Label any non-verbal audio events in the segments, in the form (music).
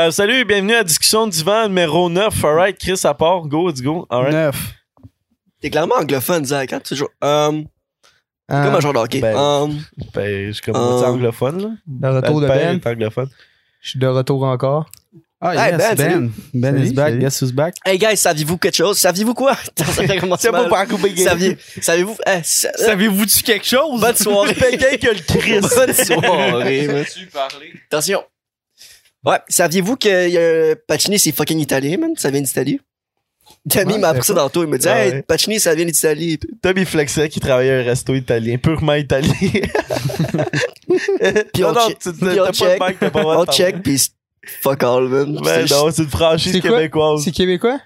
Euh, salut, bienvenue à Discussion Divan numéro 9. Alright, Chris à part. Go, let's go. Alright. Neuf. T'es clairement anglophone, Zach. Hein? Toujours. Um, Ah, comme un genre de hockey. ben, Um, Ben, je suis comme moitié anglophone, là. Le retour de Le père Ben. anglophone. Je suis de retour encore. Ah, Hey, yes, Ben, Ben. Ben, Salut, is back. salut. Guess who's back? hey, guys, saviez-vous quelque chose? Saviez-vous quoi? (laughs) ça fait (laughs) commencer C'est pas couper Saviez- Savez-vous? Eh, sa- (laughs) Savez-vous-tu quelque chose? Bonne soirée. Quelqu'un que le Chris. Bonne soirée. Attention. Ouais, saviez-vous que euh, Pacini, c'est fucking italien, man? Ça vient d'Italie? Ouais, m'a appris ça d'accord. tantôt. Il me dit, Ah hey, ouais. Pacini, ça vient d'Italie. Tommy flexait qui travaillait à un resto italien, purement italien. (laughs) Puis non, on non, check- tu puis on pas check. de mic, pas On c'est fuck all, man. Ben C'est- non, c'est une franchise québécoise. C'est québécois?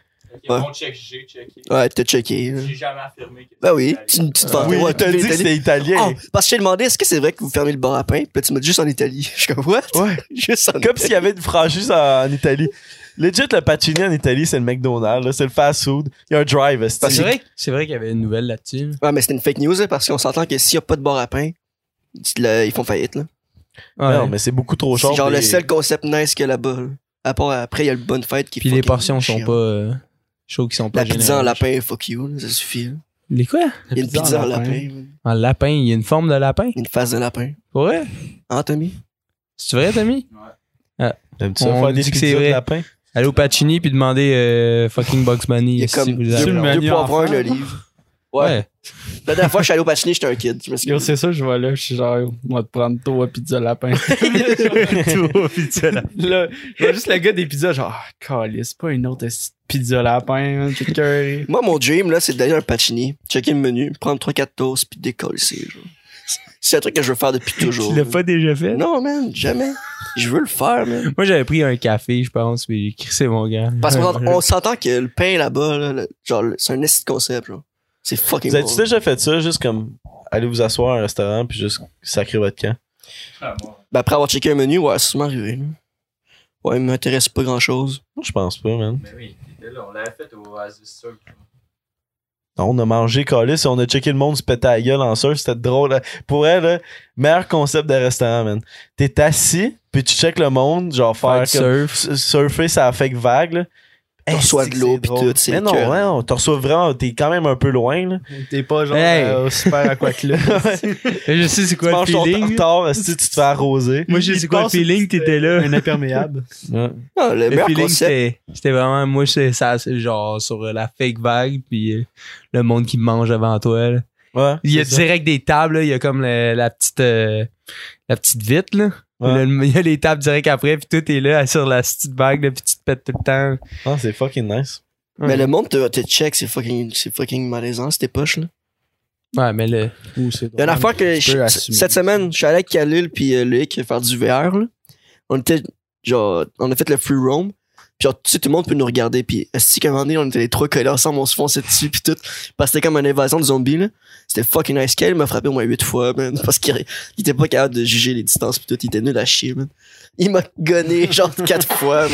Ouais. On check, j'ai checké. Ouais, t'as checké. J'ai jamais affirmé que Ben oui, tu, tu te Ah. vantais. Oui, ouais, il t'a tous dit que c'était italien. Oh, parce que je t'ai demandé, est-ce que c'est vrai que vous fermez le bar à pain? Puis là, tu m'as dit juste en Italie. (laughs) Je suis comme, what? Ouais. (laughs) Juste en Comme s'il y avait une franchise en, en Italie. Legit, le Pacini en Italie, c'est le McDonald's, là, c'est le fast food. Il y a un drive, C'est vrai, c'est vrai qu'il y avait une nouvelle là-dessus. Ouais, mais c'était une fake news, hein, parce qu'on s'entend que s'il n'y a pas de bar à pain, le- ils font faillite, là. Non, mais c'est beaucoup trop cher. C'est genre le seul concept nice qu'il y a là-bas. là. À part après, il y a le bonne fête qui Puis les portions sont chiant. pas euh, chaudes qui sont pas La pizza en lapin, fuck you, là, ça suffit. là. Les quoi? Il y a une pizza en lapin. man. En lapin, il y a une forme de lapin? Une face de lapin. Ouais. Hein, Tommy? C'est vrai, Tommy? T'aimes-tu ça On faire des dit que pizzas c'est de vrai. lapin? Allez au Pacini puis demander euh, fucking Bugs Bunny. Il y a si comme vous deux, avez- le deux menu poivrons, enfant. un olive. Ouais. Ouais. La dernière fois je suis allé au patiné, j'étais un kid. Yo, c'est ça, je vois là, je suis genre, va te prendre toi pizza lapin. (laughs) Toi, pizza lapin. là, je vois juste le gars des pizzas, genre, ah, calice, pas une autre de pizza lapin, cœuré. Moi, mon dream, là, c'est d'aller un patini, checker le menu, prendre 3-4 toasts, puis décoller, genre. C'est un truc que je veux faire depuis toujours. Tu l'as pas déjà fait? Non, man, jamais. Je veux le faire, man. Moi, j'avais pris un café, je pense, puis j'ai crissé mon gars. Parce qu'on (laughs) on s'entend que le pain là-bas, là, genre, c'est un esti de concept, genre. C'est fucking Vous avez-tu déjà fait ça, juste comme aller vous asseoir à un restaurant puis juste sacrer votre camp? Ah. Ben, après avoir checké un menu, ouais, c'est sûrement arrivé, là. Ouais, il m'intéresse pas grand-chose. Moi, je pense pas, man. Mais oui, t'étais là, on l'avait fait au Oasis Surf. Non, on a mangé calice et on a checké le monde se péter la gueule en surf, c'était drôle. Pour elle, là, meilleur concept de restaurant, man. T'es assis, puis tu check le monde, genre faire Faire comme, du surf. surfer ça fake vague, là. Tu reçois c'est de que l'eau c'est pis tout, c'est Mais non, que- ouais, on te reçoit vraiment, t'es quand même un peu loin, là. T'es pas genre Hey. euh, au super club. (laughs) Je sais c'est Tu quoi le manges ton feeling. tartare, si tu te fais arroser. Moi, je sais quoi le feeling, t'étais là. Un imperméable. (laughs) Ouais. Non, le, Le meilleur feeling, c'était c'était vraiment, moi, c'est ça, c'est genre sur euh, la fake vague, puis euh, le monde qui mange avant toi. là. Ouais, Il y a ça. direct des tables, là, il y a comme le- la petite euh, la petite vitre, là. Ouais. Le- il y a les tables direct après, puis tout est là sur la petite vague, là, puis tu te pètes tout le temps. Ah, c'est fucking nice. Mais le monde te, te check, c'est fucking, c'est fucking malaisant, ces poches, là. Ouais, mais le. Ouh, c'est Il y a une affaire que je- cette semaine, je suis allé avec Khalil puis euh, Loïc faire du VR. Là. On était genre, on a fait le free roam. Puis genre, tu sais, tout le monde peut nous regarder. Puis si qu'à un moment donné, on était les trois collés ensemble, on se fonçait dessus puis tout. Parce que c'était comme une invasion de zombies là. C'était fucking nice. Khalil m'a frappé au moins huit fois, man. (laughs) Parce qu'il il était pas capable de juger les distances puis tout. Il était nul à chier, man. Il m'a gonné (laughs) genre quatre fois,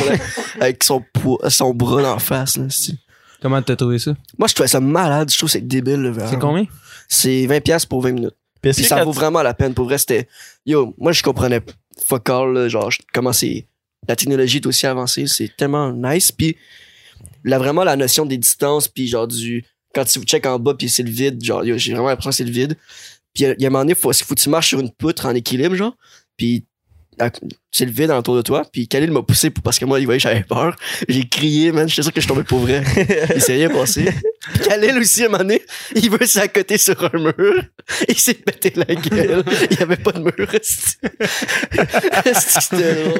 avec son poids, son bras en face. Là, c'est- Comment t'as trouvé ça? Moi, je trouvais ça malade. Je trouve que c'est débile le. C'est combien? C'est 20$ piastres pour 20 minutes. Puis ça vaut vraiment la peine. Pour vrai, c'était. Yo, moi, je comprenais fuck all, là, genre, comment c'est. La technologie est aussi avancée. C'est tellement nice. Puis, là, vraiment, la notion des distances, puis genre, du. Quand tu check en bas, puis c'est le vide, genre, yo, j'ai vraiment l'impression que c'est le vide. Puis, il y a un moment donné, faut, faut que tu marches sur une poutre en équilibre, genre. Puis, c'est le vide autour de toi. Puis, Khalil m'a poussé pour- parce que moi, il voyait, j'avais peur. J'ai crié, man. J'étais sûr que je tombais pour vrai. (laughs) Il s'est rien passé. Puis Khalil aussi, à un moment donné, il veut s'accoter sur un mur. Il s'est pété la gueule. Il y avait pas de mur.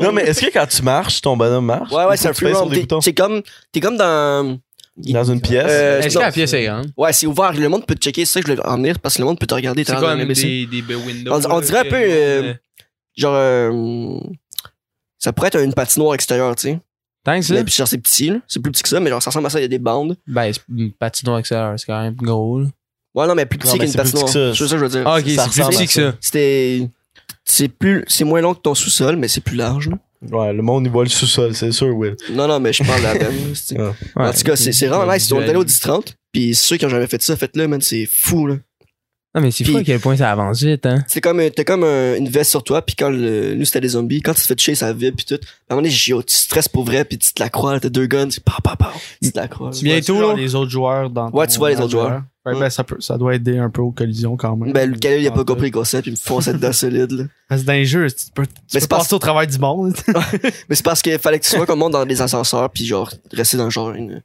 Non, mais est-ce que quand tu marches, ton bonhomme marche? Ouais, Ou ouais, c'est un free roam. C'est comme, t'es comme dans, Dans une pièce? euh, Est-ce que la pièce est grande? ouais, c'est ouvert. Le monde peut te checker. C'est ça que je voulais en venir parce que le monde peut te regarder. C'est comme des, des windows. On- dirait un peu, euh, euh, Genre, euh, ça pourrait être une patinoire extérieure, tu sais. Ça? Mais puis genre, c'est petit, là. C'est plus petit que ça, mais genre, ça ressemble à ça. Il y a des bandes. Ben, c'est une patinoire extérieure, c'est quand même gros, là. Ouais, non, mais plus petit qu'une c'est plus petit patinoire. que ça. C'est ça que je veux dire. Ah, ok, Ça c'est plus petit que ça. ça. C'était, c'est plus, c'est moins long que ton sous-sol, mais c'est plus large, là. Ouais, le monde, il voit le sous-sol, c'est sûr, Will. Non, non, mais je parle de la là, Ouais. en tout cas, c'est c'est vraiment nice. On est allé au 10-30, puis ceux qui ont jamais fait ça, faites-le, man, c'est fou, là. Non, mais c'est fou à quel point ça avance vite, hein. C'est comme, t'as comme un- une veste sur toi, puis quand le, nous c'était des zombies, quand tu te fais toucher, ça vibre, puis tout. À un moment donné, j'ai- yo, tu stresses pour vrai, puis tu te la crois, là, t'as deux guns, tu pa pa pa, tu te la crois. Tu Bientôt, vois, les autres joueurs dans Ouais, tu vois les autres joueurs. Ouais, Ouais. ben, ça, peut, ça doit aider un peu aux collisions quand même. Ben, le Khalil, il a pas compris le concept, il me fonçait dedans solide, là. Parce que dans les jeux, tu peux, tu Mais peux c'est parce- passer au travail du monde. (laughs) Mais c'est parce qu'il fallait que tu sois comme moi dans des ascenseurs, puis genre, rester dans genre une,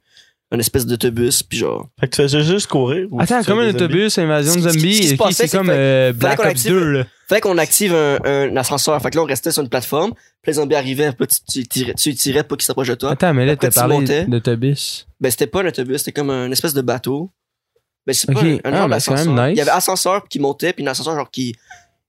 une espèce d'autobus, puis genre. Fait que tu faisais juste courir. ou Attends, comme un autobus, invasion de zombies, c'est comme euh, Black qu'on Ops active- 2, là. Fallait qu'on active un, un ascenseur. Fait que là, on restait sur une plateforme, puis les zombies arrivaient, puis tu, tu, tirais, tu tirais pour qu'ils s'approchent de toi. Attends, mais là, t'as tu parlé montais. d'autobus. Ben, c'était pas un autobus, c'était comme un espèce de bateau. Ben, c'est pas un, un Ah, genre ben, c'est quand même d'ascenseur. nice. Il y avait ascenseur qui montait, puis un ascenseur genre qui,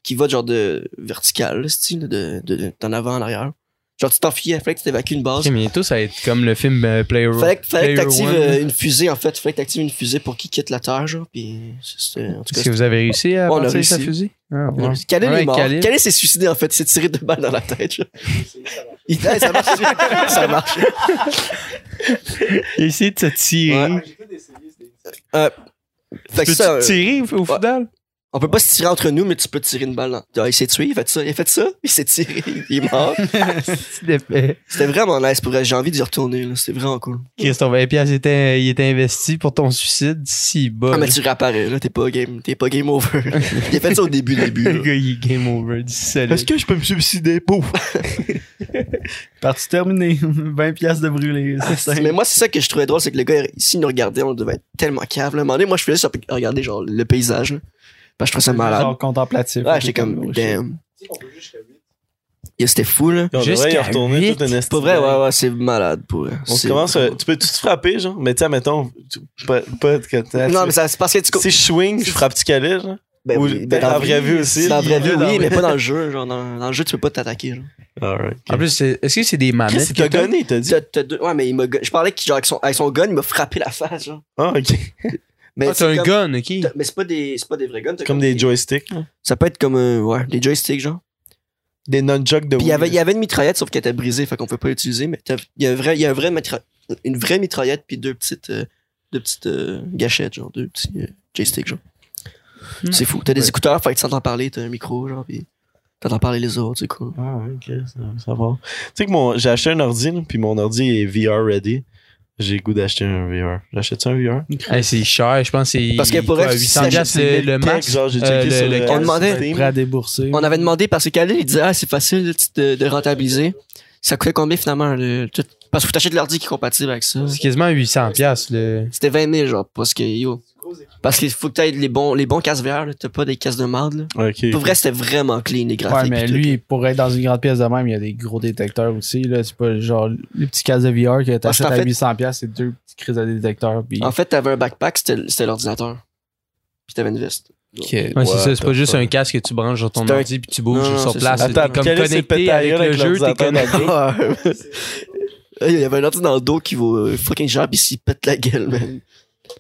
qui va genre de vertical, là, style, de, de, d'en avant en arrière. Genre, tu t'enfuyais, fallait que tu t'évacues une base. Ok, bientôt, ça va être comme le film euh, Player Fallait, que- fallait que Player t'actives One. euh, une fusée, en fait. Fallait que t'actives une fusée pour qu'il quitte la Terre, genre, puis en tout cas, Est-ce que vous avez réussi à Ouais, on a passer sa réussi. fusée? Ah, ouais. Khalil Ouais, est mort. Khalil. Khalil s'est suicidé, en fait. Il s'est tiré deux balles dans la tête, genre. (laughs) Il, ouais, ça marche. (laughs) ça marche. Il a essayé de se tirer. Ouais. Euh, fait que Peux-tu ça, euh, te tirer au football? On peut pas se tirer entre nous, mais tu peux tirer une balle dans. Ah, il s'est tué, il a fait ça, il a fait ça, (laughs) il s'est tiré, il est mort. (laughs) C'était vraiment nice pour elle. J'ai envie d'y retourner, là. C'était vraiment cool. Christophe, 20 piastres, il était, il était investi pour ton suicide. Si bas. Ah, mais tu réapparais, là. T'es pas game, t'es pas game over. il a fait ça au début, début. (laughs) Le gars, il est game over du solide. Est-ce que je peux me suicider? Pouf! Partie terminée. 20 piastres de brûlé. C'est simple. Mais moi, c'est ça que je trouvais drôle, c'est que le gars, s'il nous regardait, on devait être tellement cave. Là. À un moment donné, moi, je faisais ça pour regarder, genre, le paysage, là. Parce que je trouvais ça malade. Genre contemplatif. Ouais, j'étais comme, damn. Yo, C'était fou, là. On devrait y retourner tout un Pour vrai, ouais, ouais, c'est malade, pour vrai. On commence. euh, tu peux-tu te frapper, genre? Mais tu sais, mettons. tu- Pas, pas Non, mais ça, c'est parce que tu. Si je swing, je frappe-tu Khalil, genre? Ben Ou- oui, ben, dans la vraie vie aussi, Dans la vraie vie, oui, mais pas dans le jeu. Genre, dans, dans le jeu, tu peux pas t'attaquer. genre. Alright. En plus, est-ce que c'est des manettes? Qu'est-ce qu'il que t'a t'as? gonné, t'as dit? Deux- Ouais, mais il m'a. Je parlais que, genre, avec son, avec son gun, il m'a frappé la face, genre. Ah, ok. (laughs) Mais Ah, c'est t'as un comme- gun, ok. Mais c'est pas des, c'est pas des vrais guns. t'as Comme des joysticks. Ça peut être comme, euh, ouais, des joysticks, genre. Des nunchucks de Puis il y avait, Wii. il y avait une mitraillette, sauf qu'elle était brisée, fait qu'on peut pas l'utiliser, mais il y a un vrai, il y a un vrai mitra- une vraie mitraillette puis deux petites, euh, deux petites euh, gâchettes, genre, deux petits euh, joysticks, genre. Hmm. C'est fou. T'as des Ouais. écouteurs, fait que tu t'entends parler, t'as un micro, genre, puis t'entends parler les autres, c'est cool. Ah, ok, ça, ça va. Tu sais que mon, j'ai acheté un ordi, puis mon ordi est VR ready. J'ai le goût d'acheter un VR. J'achète un VR? Hey, c'est cher, je pense que c'est. Parce que pour quoi, elle, 800 si piastres C'est le, max? Genre, j'ai Euh, checké le- sur le le- On demandait- Steam. Prêt à débourser. On avait demandé parce que Khalil, il disait, ah, c'est facile de, de rentabiliser. Ça coûtait combien finalement? Le, tout- parce que faut t'acheter de l'ordi qui est compatible avec ça. C'est quasiment 800 piastres, le. C'était 20 000, genre, parce que, yo. Parce qu'il faut que t'aies les bons, les bons casques VR, là. T'as pas des casques de marde, là. Ok. Pour vrai, c'était vraiment clean, les graphiques. Ouais, mais tout. lui, pour être dans une grande pièce de même, il y a des gros détecteurs aussi. Là. C'est pas genre les petits casques de VR que t'achètes à fait- 800$, piastres, c'est deux petites crises de détecteurs. Puis... En fait, t'avais un backpack, c'était c'était l'ordinateur. Puis t'avais une veste. Ouais, c'est ça, c'est pas juste un casque que tu branches sur ton ordi puis tu bouges Non, sur place. Attends, comme connecté avec le jeu, t'es connecté. (laughs) (laughs) Il y avait un ordi dans le dos qui vaut euh, fucking cher, pis s'il pète la gueule, man.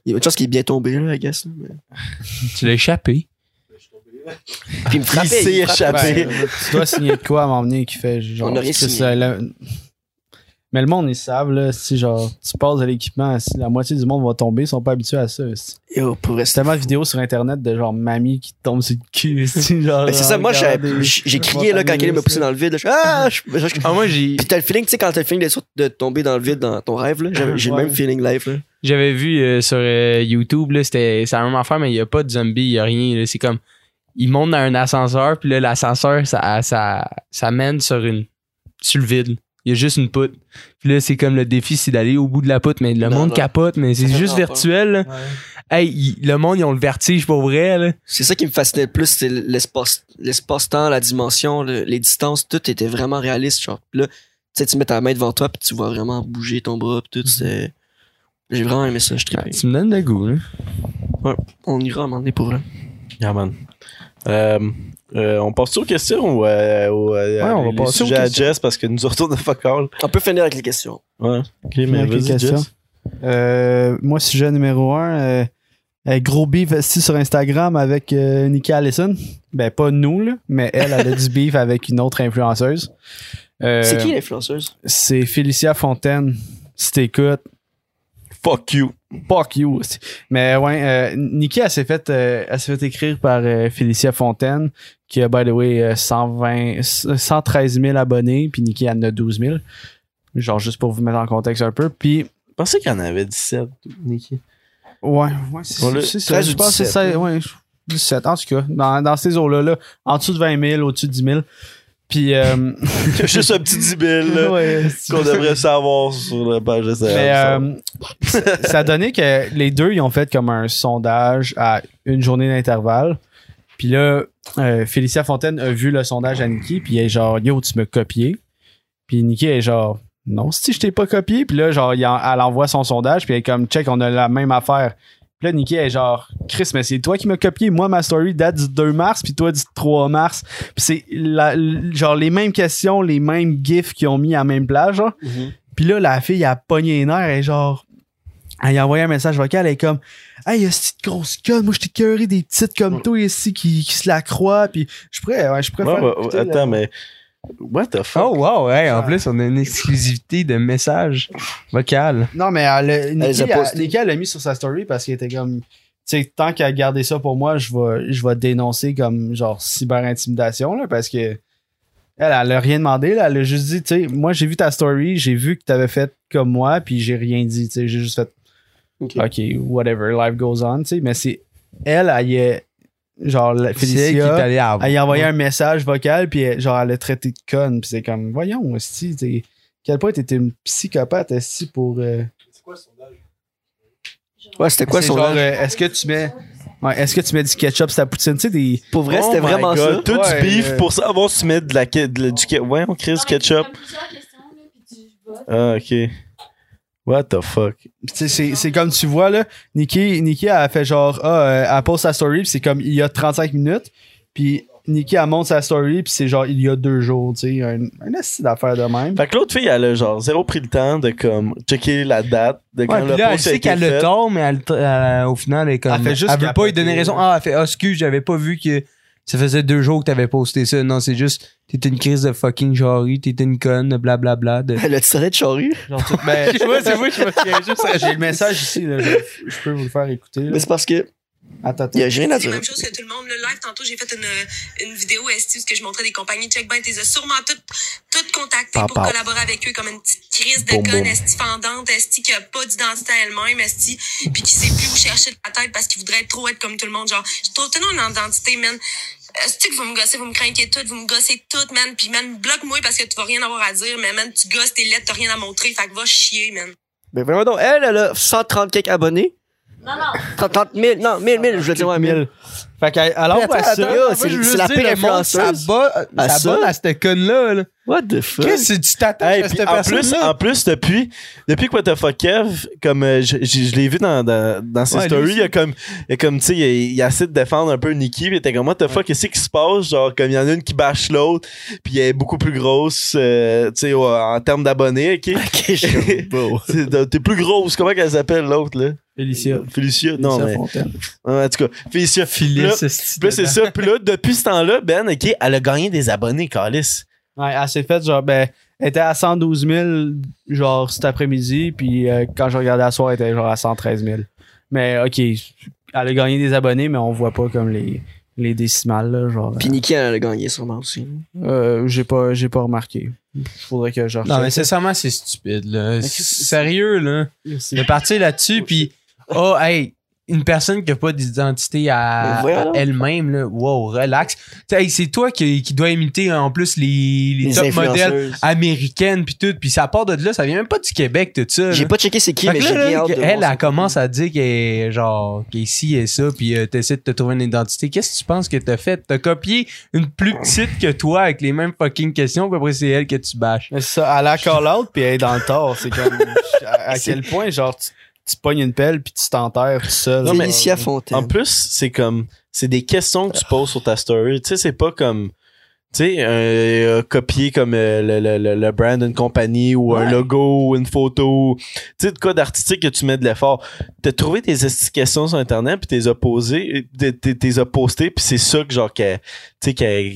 Il y a une chance qu'il est bien tombé, là, I guess. là, mais- (laughs) Tu l'as échappé. Puis il me frappait. s'est il frappait. échappé. Ben, tu dois signer de quoi à m'emmener qui fait genre. On a rien c'est signé. ça, là- Mais le monde, ils savent, là, si genre, tu passes à l'équipement, si la moitié du monde va tomber, ils sont pas habitués à ça. C'est Yo, pour c'est rester. tellement de vidéos sur internet de genre mamie qui tombe sur le cul. (laughs) c'est genre, Ben, c'est ça, moi, j'ai crié, là, quand quelqu'un m'a poussé dans le vide. là, je- Ah! je- je- Ah, moi, j'ai. Puis t'as le feeling, tu sais, quand t'as le feeling de tomber dans le vide dans ton rêve, là. J'ai le Ouais. même feeling live, là. J'avais vu euh, sur euh, YouTube, là, c'était c'est la même affaire, mais il n'y a pas de zombies, il n'y a rien. là. C'est comme, ils montent dans un ascenseur, puis là, l'ascenseur, ça, ça, ça mène sur une sur le vide. Il y a juste une poutre. Puis là, c'est comme le défi, c'est d'aller au bout de la poutre, mais le Non, monde non. capote, mais c'est juste virtuel. Hey, le monde, ils ont le vertige pour vrai. C'est ça qui me fascinait le plus, c'est l'espace, l'espace-temps, la dimension, le- les distances, tout était vraiment réaliste, genre. Là, tu sais, tu mets ta main devant toi, puis tu vois vraiment bouger ton bras, puis tout, c'est... J'ai vraiment aimé ça, je trippais. Tu me donnes le goût. Là. On ira à un moment donné pour vrai. Yeah, man. Euh, euh, on passe aux questions ou euh, au, euh, Ouais, on va passer aux sujets à questions. Jess parce que nous retourne de fuck all. On peut finir avec les questions. Ouais. Ok, mais avec les vas-y, questions. Jess. Euh, moi, sujet numéro un, gros beef esti sur Instagram avec euh, Nikki Allison. Ben, pas nous, là, mais elle, elle a du (laughs) beef avec une autre influenceuse. Euh, C'est qui l'influenceuse? C'est Félicia Fontaine. Si t'écoutes, Fuck you. Fuck you. aussi. Mais ouais, euh, Nikki, elle s'est fait, euh, elle s'est fait écrire par euh, Félicia Fontaine, qui a, by the way, euh, 120, 113 000 abonnés, puis Nikki en a 12 000. Genre, juste pour vous mettre en contexte un peu. Puis, Je pensais qu'il y en avait 17, Nikki. ouais, ouais, c'est ça. 13 Je ou pense que c'est 17, ça, ouais, 17, en tout cas. Dans, dans ces eaux-là, là, en dessous de 20 000, au-dessus de 10 000. Puis, euh, (laughs) Juste un petit 10 000 là, ouais, qu'on devrait savoir sur la page de Mais euh, ça- ça a donné que les deux, ils ont fait comme un sondage à une journée d'intervalle. Puis là, euh, Félicia Fontaine a vu le sondage à Nikki, puis elle est genre, yo, tu m'as copié. Puis Nikki est genre, non, si je t'ai pas copié. Puis là, genre, elle envoie son sondage, puis elle est comme, check, on a la même affaire. Puis là, Nikki est genre, Chris, mais c'est toi qui m'as copié. Moi, ma story date du 2 mars, puis toi du 3 mars. Puis c'est la- genre les mêmes questions, les mêmes gifs qu'ils ont mis à la même plage, genre. Puis là, la fille, elle a pogné les nerfs, elle est genre. Elle a envoyé un message vocal, elle est comme Hey, y'a cette grosse conne, moi je t'ai cœuré des petites comme toi ici qui, qui se la croient, puis je pourrais, ouais, je préfère. ouais, ouais, la- attends, mais. What the fuck? Oh wow, hey, en plus on a une exclusivité de messages vocales. Non, mais elle, a- les Nikki, a elle. Nikki, elle l'a mis sur sa story parce qu'elle était comme. Tu sais, tant qu'elle a gardé ça pour moi, je vais, je vais dénoncer comme genre cyber-intimidation, là, parce que. Elle, elle a rien demandé, là. Elle a juste dit, tu sais, moi j'ai vu ta story, j'ai vu que t'avais fait comme moi, puis j'ai rien dit, tu sais, j'ai juste fait Ok. OK, whatever, life goes on, tu sais, mais c'est elle, elle y est, genre, la- qui Félicia, allée à elle y a envoyé un message vocal, puis elle- genre, elle l'a traité de conne, puis c'est comme, voyons, t'sais, quel point t'étais une psychopathe, esti, pour... euh, C'est quoi le sondage? Ouais, c'était quoi c'est son genre, âge? euh, est-ce que tu mets... Ouais, est-ce que tu mets du ketchup sur ta poutine, tu sais, des... Pour vrai, Oh c'était my vraiment God, ça. Tout Ouais, du beef euh, pour savoir si tu mets de la, de la- du Ouais, on crée du ketchup. Ah, ok. What the fuck? C'est, comme tu vois, là, Nikki, Nikki, a fait genre, ah, euh, elle pose sa story, puis c'est comme, il y a 35 minutes, puis Nikki, elle monte sa story, puis c'est genre, il y a deux jours, tu sais, un, un esti d'affaires de même. Fait que l'autre fille, elle a genre zéro pris le temps de comme checker la date de quand Ouais, le là, elle sait qu'elle a tort, mais elle, elle- au final, elle est comme. Elle fait juste elle veut pas lui donner raison. Ah, elle fait, ah, excuse, j'avais pas vu que ça faisait deux jours que t'avais posté ça. Non, c'est juste, t'étais une crise de fucking jarry, t'étais une conne, blablabla. De... (laughs) A tiré de charrue? Genre, tout- (laughs) ben, (laughs) Je vois, c'est moi, je me souviens juste. j'ai le message ici, là, je, je peux vous le faire écouter. là. Mais c'est parce que Attends, attends. il y a rien à C'est la dire. même chose que tout le monde. Le live, tantôt, j'ai fait une, une vidéo esti où ce que je montrais des compagnies. Check ben, t'es sûrement toutes, toutes contactées pour collaborer avec eux comme une petite crise de conne, boum. esti fendante, esti qui a pas d'identité à elle-même, esti, puis qui sait plus où chercher de la tête parce qu'il voudrait trop être comme tout le monde. Genre, je trouve tellement une identité, man. Est-ce que vous me gossez, vous me craquez toutes, vous me gossez toutes, man? Puis, man, bloque-moi parce que tu vas rien avoir à dire, mais, man, tu gosses tes lettres, t'as rien à montrer, fait que va chier, man. Mais vraiment donc, elle, elle a 130 quelques abonnés. Non, non. 30, 30 000, non, 1000, 1000, je veux dire, ouais, 1000. Fait elle envoie attends, ça. c'est- c'est la pire influenceuse. Ça bat, À ça? bat à cette conne-là. Là. What the fuck? Qu'est-ce que tu t'attaches Hey, à cette en plus, en plus, depuis, depuis que What the fuck Kev, comme euh, je, je, je l'ai vu dans, dans, dans ses Ouais, stories, il y a comme, il y a comme, tu sais, il, il a essayé de défendre un peu Nikki, il était comme, What the fuck, qu'est-ce qui se passe? Genre, comme il y en a une qui bâche l'autre, puis elle est beaucoup plus grosse, euh, tu sais, ouais, en termes d'abonnés, ok? Ok, je suis (laughs) beau. C'est- T'es plus grosse, comment qu'elle s'appelle l'autre, là? Félicia. Félicia? Non, Félicia mais, Fontaine. Ouais, en tout cas, Félicia. Là, c'est dedans. ça. Puis là, depuis ce temps-là, Ben, OK, elle a gagné des abonnés, Calis. Ouais, elle s'est faite genre, ben, elle était à 112 000, genre, cet après-midi, puis euh, quand je regardais à soir, elle était genre à 113 000. Mais, ok, elle a gagné des abonnés, mais on voit pas comme les, les décimales, là, genre. Puis Nikki, elle a gagné sûrement aussi. euh, j'ai pas, j'ai pas remarqué. Faudrait que je Non, mais recheck. sincèrement, c'est stupide, là. c'est- Sérieux, là. De partir là-dessus, puis oh, hey, une personne qui a pas d'identité à, elle-même, là, wow, relax. Hey, c'est toi qui, qui dois imiter en plus les, les, Les top modèles américaines, puis tout. Puis ça part de là, ça vient même pas du Québec, tout ça. J'ai pas checké c'est qui, Fait mais j'ai là, bien là, hâte de elle, elle commence à dire qu'elle est genre qu'elle est ci et ça, puis euh, t'essaies de te trouver une identité. Qu'est-ce que tu penses que t'as fait? T'as copié une plus petite que toi avec les mêmes fucking questions, puis après c'est elle que tu bâches. Ça, elle a call out, puis elle est dans le tort. C'est comme, à, à (laughs) quel point, genre, tu, tu pognes une pelle, puis tu t'enterres tout seul. Non, mais- Félicia Fontaine. En plus, c'est comme, c'est des questions que tu poses sur ta story. Tu sais, c'est pas comme, tu sais, euh, copier comme euh, le, le, le, le brand d'une compagnie ou un logo ou une photo. Tu sais, de quoi d'artistique que tu mets de l'effort. T'as trouvé tes esti questions sur Internet puis t'es as posées, t'es- t'es t'es as postées puis c'est ça que genre, qu'elle- tu sais, qu'elle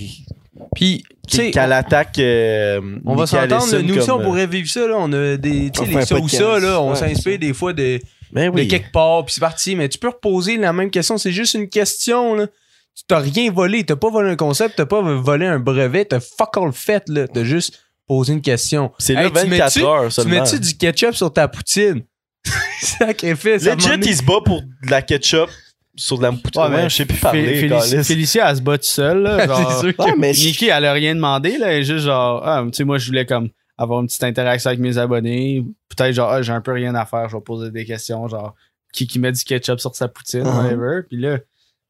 Puis, tu sais, Qu'à l'attaque. euh, on va s'entendre, là, nous aussi, on pourrait vivre ça, là. On a des, tu On sais, les ça ou ça, là. On s'inspire des fois de, Ben oui. de quelque part, puis c'est parti. Mais tu peux reposer la même question. C'est juste une question, là. Tu t'as rien volé. T'as pas volé un concept, t'as pas volé un brevet, t'as fuck all fait, là. T'as juste posé une question. C'est là Hey, tu 24 mets-tu- heures Tu mets-tu du ketchup sur ta poutine? (laughs) Sacrifice. Legit, il se bat pour de la ketchup sur de la poutine. Ouais, je sais plus parler, Fé- Félici- câlisse. Félicia, elle se bat toute seule. Là, (laughs) genre, sûr que Ouais, mais Nikki, elle a rien demandé. Là, elle est juste genre, ah, tu sais, moi, je voulais comme avoir une petite interaction avec mes abonnés. Peut-être genre, ah, j'ai un peu rien à faire, je vais poser des questions, genre, qui, qui met du ketchup sur sa poutine, Uh-huh. whatever. Puis là,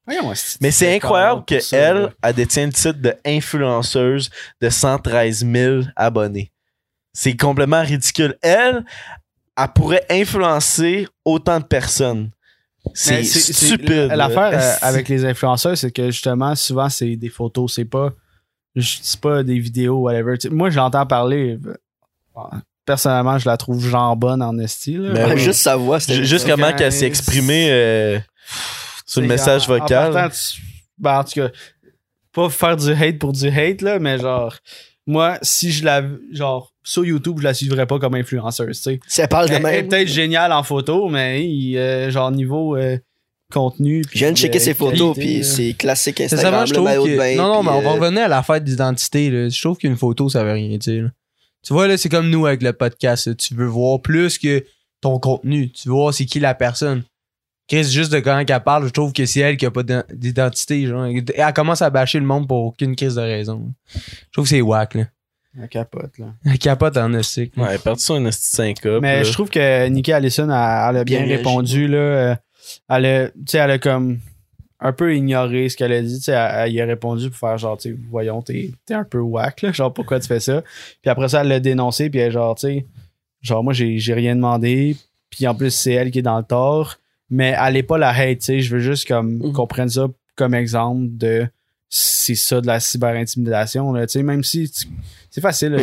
voyons, Mais c'est incroyable qu'elle, elle détient le titre d'influenceuse de 113 000 abonnés. C'est complètement ridicule. Elle, elle pourrait influencer autant de personnes. C'est stupide. L'affaire euh, (laughs) avec les influenceurs, c'est que justement, souvent, c'est des photos, c'est pas, c'est pas des vidéos, whatever. Moi, je l'entends parler. euh, Personnellement, je la trouve genre bonne en esti. Oui. Juste sa voix, Juste comment qu'elle s'est exprimée euh, sur le message en- en vocal. partant, tu- ben, en tout cas, pas faire du hate pour du hate, là, mais genre, moi, si je la. Genre, sur YouTube, je la suivrais pas comme influenceuse, tu sais. Si elle parle de Elle elle est même. peut-être géniale en photo, mais euh, genre, niveau euh, contenu. Je viens de checker euh, ses photos, puis c'est classique C'est Instagram, ça, je le trouve maillot de bain. Non, non, puis, mais on va revenir à la fête d'identité. là. Je trouve qu'une photo, ça veut rien dire. là. Tu vois, là, c'est comme nous avec le podcast. là. Tu veux voir plus que ton contenu. Tu veux voir c'est qui la personne. Chris, juste de quand elle parle, je trouve que c'est elle qui a pas d'ident- d'identité. Genre. Elle commence à bâcher le monde pour aucune crise de raison. Je trouve que c'est whack, là. Elle capote, là. Elle capote en estique. Ouais, elle est partie sur une esti de syncope. Mais là. je trouve que Nikki Allison, elle, elle a bien, répondu. Là, Euh, elle, a, tu sais, elle a comme un peu ignoré ce qu'elle a dit. tu sais, Elle, elle y a répondu pour faire genre, tu sais, voyons, t'es t'es un peu whack. Là, genre, pourquoi tu fais ça? Puis après ça, elle l'a dénoncé. Puis elle genre, tu sais, genre, moi, j'ai j'ai rien demandé. Puis en plus, c'est elle qui est dans le tort. Mais elle est pas la hate. tu sais, Je veux juste comme Mhm. qu'on prenne ça comme exemple de c'est ça de la cyberintimidation. là, tu sais, Même si c'est facile. là, mais-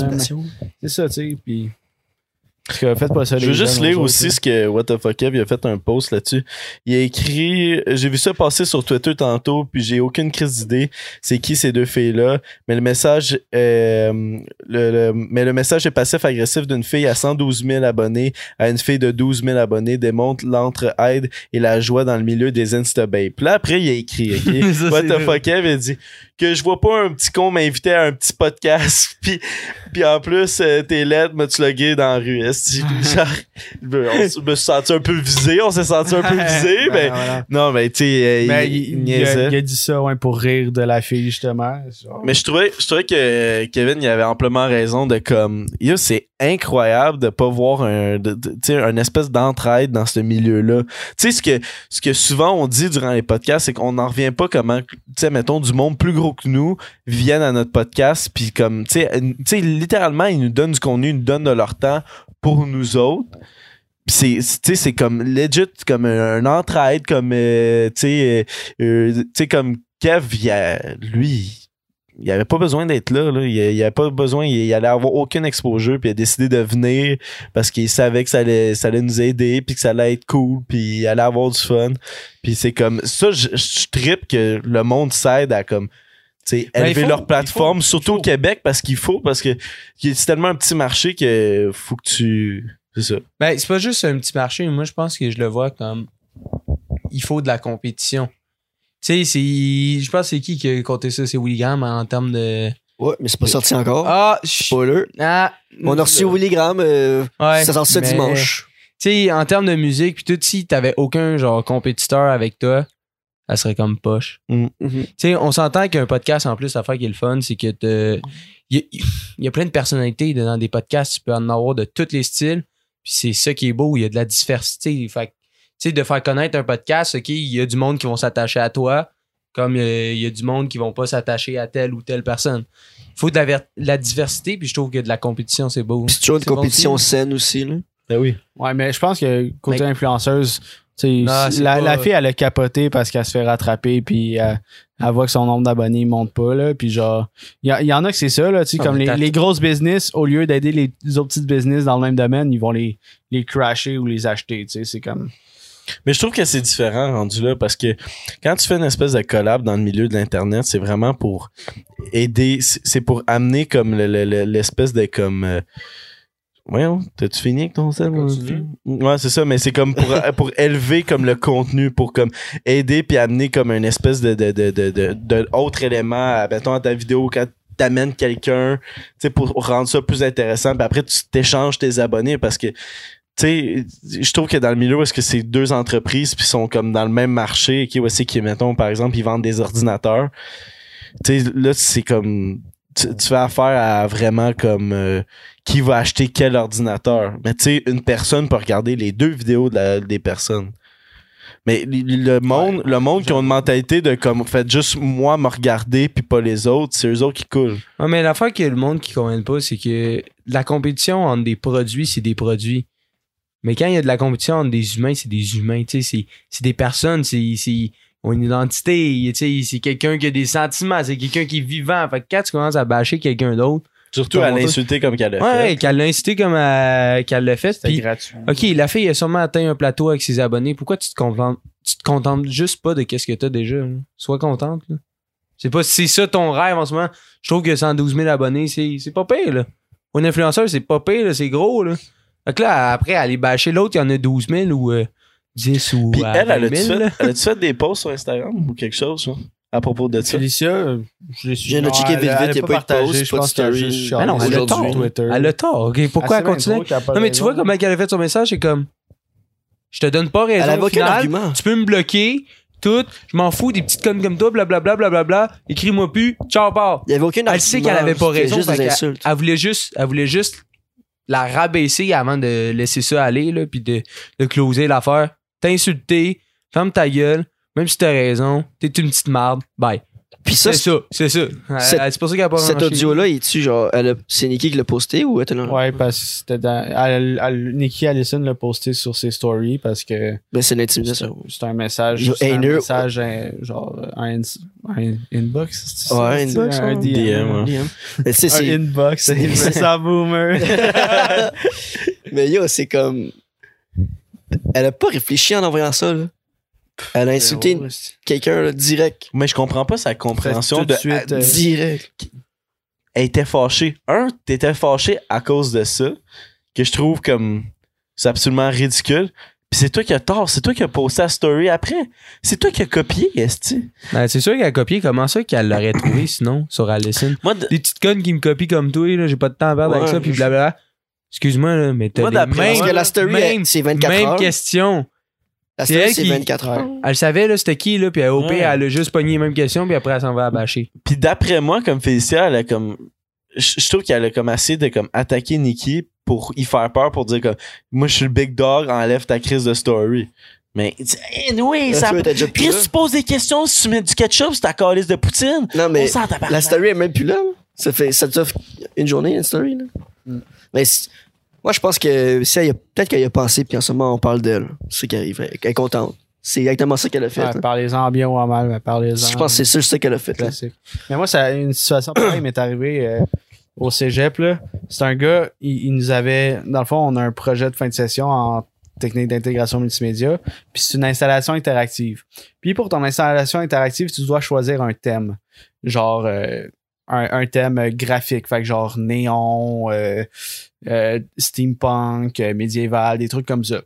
l'intimidation. c'est ça, tu sais. Puis. Parce que faites pas ça, Je veux juste lire aussi ce que What the fuck Kev, il a fait un post là-dessus. Il a écrit, j'ai vu ça passer sur Twitter tantôt, puis j'ai aucune crise d'idée. C'est qui ces deux filles-là Mais le message, euh, le, le- mais le message est passif-agressif d'une fille à 112 000 abonnés à une fille de 12 000 abonnés démontre l'entraide et la joie dans le milieu des Instababes. Puis là après, il a écrit, ok? (laughs) Ça, What the fuck Kev, il a dit que je vois pas un petit con m'inviter à un petit podcast, (laughs) puis puis en plus, euh, tes lettres m'as-tu logué dans la rue. Esti. (laughs) Genre, je- on me suis senti un peu visé, on s'est senti un peu visé, Ben, mais voilà. non, mais tu sais, euh, il, il, a, niaisait. il a dit ça ouais, pour rire de la fille, justement. Genre. Mais je trouvais, je trouvais que Kevin, il avait amplement raison de comme, yo, c'est incroyable de pas voir un, de- de- un espèce d'entraide dans ce milieu-là. Tu sais, ce que, ce que souvent on dit durant les podcasts, c'est qu'on n'en revient pas comment, tu sais, mettons, du monde plus gros que nous viennent à notre podcast, puis comme, euh, tu sais, littéralement, ils nous donnent du contenu, ils nous donnent de leur temps pour nous autres. C'est c'est- comme legit comme un, entraide comme euh, tu sais euh, euh, comme Kev a- lui il avait pas besoin d'être là, là. Il, il avait pas besoin il, allait avoir aucune exposure puis il a décidé de venir parce qu'il savait que ça allait ça allait nous aider puis que ça allait être cool puis il allait avoir du fun puis c'est comme ça je, je que le monde s'aide à comme sais, Ben, élever faut, leur plateforme, faut, surtout au Québec, parce qu'il faut, parce que c'est tellement un petit marché que faut que tu. C'est ça. Ben, c'est pas juste un petit marché. Moi, je pense que je le vois comme il faut de la compétition. Tu sais, c'est. Je pense que c'est qui qui a compté ça? C'est Willy Graham en termes de. Ouais, mais c'est pas sorti encore. Ah, je- Spoiler. ah, On a reçu Willy Graham. euh, Ouais, ça sort ça mais- dimanche. Tu sais, en termes de musique, puis tout, si t'avais aucun genre compétiteur avec toi, ça serait comme poche. Mhm. Tu sais, on s'entend qu'un podcast, en plus, l'affaire qui est le fun, c'est que il y, a- il y a plein de personnalités dans des podcasts, tu peux en avoir de tous les styles, puis c'est ça qui est beau, il y a de la diversité. Fait tu sais, de faire connaître un podcast, OK, il y a du monde qui vont s'attacher à toi, comme euh, il y a du monde qui vont pas s'attacher à telle ou telle personne. Il faut de la, ver- de la diversité, puis je trouve que de la compétition, c'est beau. Puis c'est toujours une bon compétition aussi. saine aussi. Là. Ben oui. Ouais, mais je pense que côté Mais- influenceuse, Non, la, pas- la fille, elle a capoté parce qu'elle se fait rattraper, puis elle, elle voit que son nombre d'abonnés monte pas, là. Puis genre, il y, y en a que c'est ça, là, tu sais, comme les, grosses business, au lieu d'aider les, les autres petites business dans le même domaine, ils vont les, les crasher ou les acheter, tu sais, c'est comme... Mais je trouve que c'est différent rendu là parce que quand tu fais une espèce de collab dans le milieu de l'internet, c'est vraiment pour aider, c'est pour amener comme le- le- le- l'espèce de comme euh, Voyons, t'as-tu fini avec ton sel? Ouais, c'est ça, mais c'est comme pour, (laughs) pour élever comme le contenu, pour comme aider puis amener comme une espèce de, de, de, de, de, de autre élément, à, mettons, à ta vidéo quand t'amènes quelqu'un, tu sais, pour rendre ça plus intéressant, puis après tu t'échanges tes abonnés parce que tu sais, je trouve que dans le milieu, est-ce que c'est deux entreprises puis sont comme dans le même marché, qui aussi qui mettons par exemple, ils vendent des ordinateurs. Tu sais, là c'est comme tu, tu fais affaire à vraiment comme euh, qui va acheter quel ordinateur. Mais tu sais, une personne peut regarder les deux vidéos de la- des personnes. Mais le- monde, le monde qui ont une mentalité de comme faites juste moi me regarder puis pas les autres, c'est eux autres qui coulent. Ouais, mais l'affaire que le monde qui comprenne pas, c'est que la compétition entre des produits, c'est des produits. Mais quand il y a de la compétition entre des humains, c'est des humains. Tu sais, c'est, des personnes, c'est, ont une identité. Tu sais, c'est quelqu'un qui a des sentiments, c'est quelqu'un qui est vivant. Fait que quand tu commences à bâcher quelqu'un d'autre, Surtout à l'insulter comme qu'elle a ouais, fait. qu'elle l'a incité comme à- qu'elle l'a fait. C'était puis- gratuit. OK, la fille a sûrement atteint un plateau avec ses abonnés. Pourquoi tu te contentes, tu te contentes juste pas de qu'est-ce que t'as déjà? là? Sois contente. là. C'est pas si c'est ça ton rêve en ce moment. Je trouve que 112 000 abonnés, c'est, c'est pas pire. Là. Un influenceur, c'est pas pire, là, c'est gros. Là. Fait que là, après, aller bâcher l'autre, il y en a 12 000 ou euh, 10 ou Puis elle, elle 20 a-tu 000. là. fait, elle a-tu fait des posts sur Instagram ou quelque chose, hein, à propos de ça? Félicia, euh, je l'ai checker elle- vite, elle vite, a y a pas de partagé, post, je pas de story. Ah non, elle a tort. Twitter. Elle a tort. OK, pourquoi elle continue? Non, mais tu vois comment elle a fait son message, c'est comme je te donne pas raison Elle avait au aucun final, argument. tu peux me bloquer, tout, je m'en fous des petites connes comme toi, blablabla, blablabla, écris-moi plus, ciao, part. Il y avait aucun Elle sait qu'elle avait pas raison, juste des. Elle voulait juste, elle voulait juste la rabaisser avant de laisser ça aller, là, puis de, de closer l'affaire. T'as insulté, ferme ta gueule, même si t'as raison, t'es une petite marde, bye. Puis ça, C'est ça, c'est ça. C'est pour ça qu'elle a pas cet audio-là, il tu genre, c'est Nikki qui l'a posté ou elle était là? Ouais, parce que c'était dans. elle- elle- Nikki Allison l'a posté sur ses stories parce que Ben, c'est c'est l'intimidation. c'est un message. Yo, c'est un message, un- genre, un, un inbox. c'est ça? Ouais, C'est inbox, Un. DM. DM, ouais. DM. Un c'est. inbox. (laughs) Me sens boomer. (laughs) Mais yo, c'est comme. Elle a pas réfléchi en envoyant ça, là. Elle a insulté quelqu'un, là, direct. Mais je comprends pas sa compréhension Tout de de. suite, à- euh, Direct. elle était fâchée. Un, t'étais fâché à cause de ça, que je trouve comme c'est absolument ridicule. Puis c'est toi qui as tort, c'est toi qui as posté la story après. C'est toi qui as copié, Esti. Ben, c'est sûr qu'elle a copié. Comment ça qu'elle l'aurait trouvé sinon sur Allison? Moi, de- Des petites connes qui me copient comme toi, là, j'ai pas de temps à perdre avec ça, puis je- blablabla. Excuse-moi, là, mais t'as Moi, les d'après mêmes, Parce que la story, même, elle- c'est 24 même heures. question. La c'est story, elle c'est qui- 24 heures. Elle savait, là, c'était qui, là, puis au Ouais. pire, elle a juste pogné les mêmes questions, puis après, elle s'en va à bâcher. Puis d'après moi, comme Félicia, elle a comme. Je je trouve qu'elle a comme essayé de comme attaquer Nikki pour y faire peur, pour dire que moi je suis le big dog, enlève ta crise de story. Mais, anyway, La ça. story était déjà plus Chris, là. tu poses des questions si tu mets du ketchup sur ta calice de poutine. Non, mais On s'en tabarnak. la story est même plus là. là. Ça fait, ça te fait une journée, une story, là. Mm. Mais moi, je pense que si elle peut-être qu'elle a pensé, puis en ce moment, on parle d'elle. C'est ce qui arrive. Elle est contente. C'est exactement ça qu'elle a fait. Ouais. Parlez-en bien ou en mal, mais parlez-en. Je pense que c'est ça qu'elle a fait. là. Mais moi, ça, une situation (coughs) pareille m'est arrivée euh, au cégep. là. C'est un gars, il, il nous avait. Dans le fond, on a un projet de fin de session en technique d'intégration multimédia. Puis c'est une installation interactive. Puis pour ton installation interactive, tu dois choisir un thème. Genre. euh, un, un thème euh, graphique, fait que genre néon, euh, euh, steampunk, médiéval, des trucs comme ça.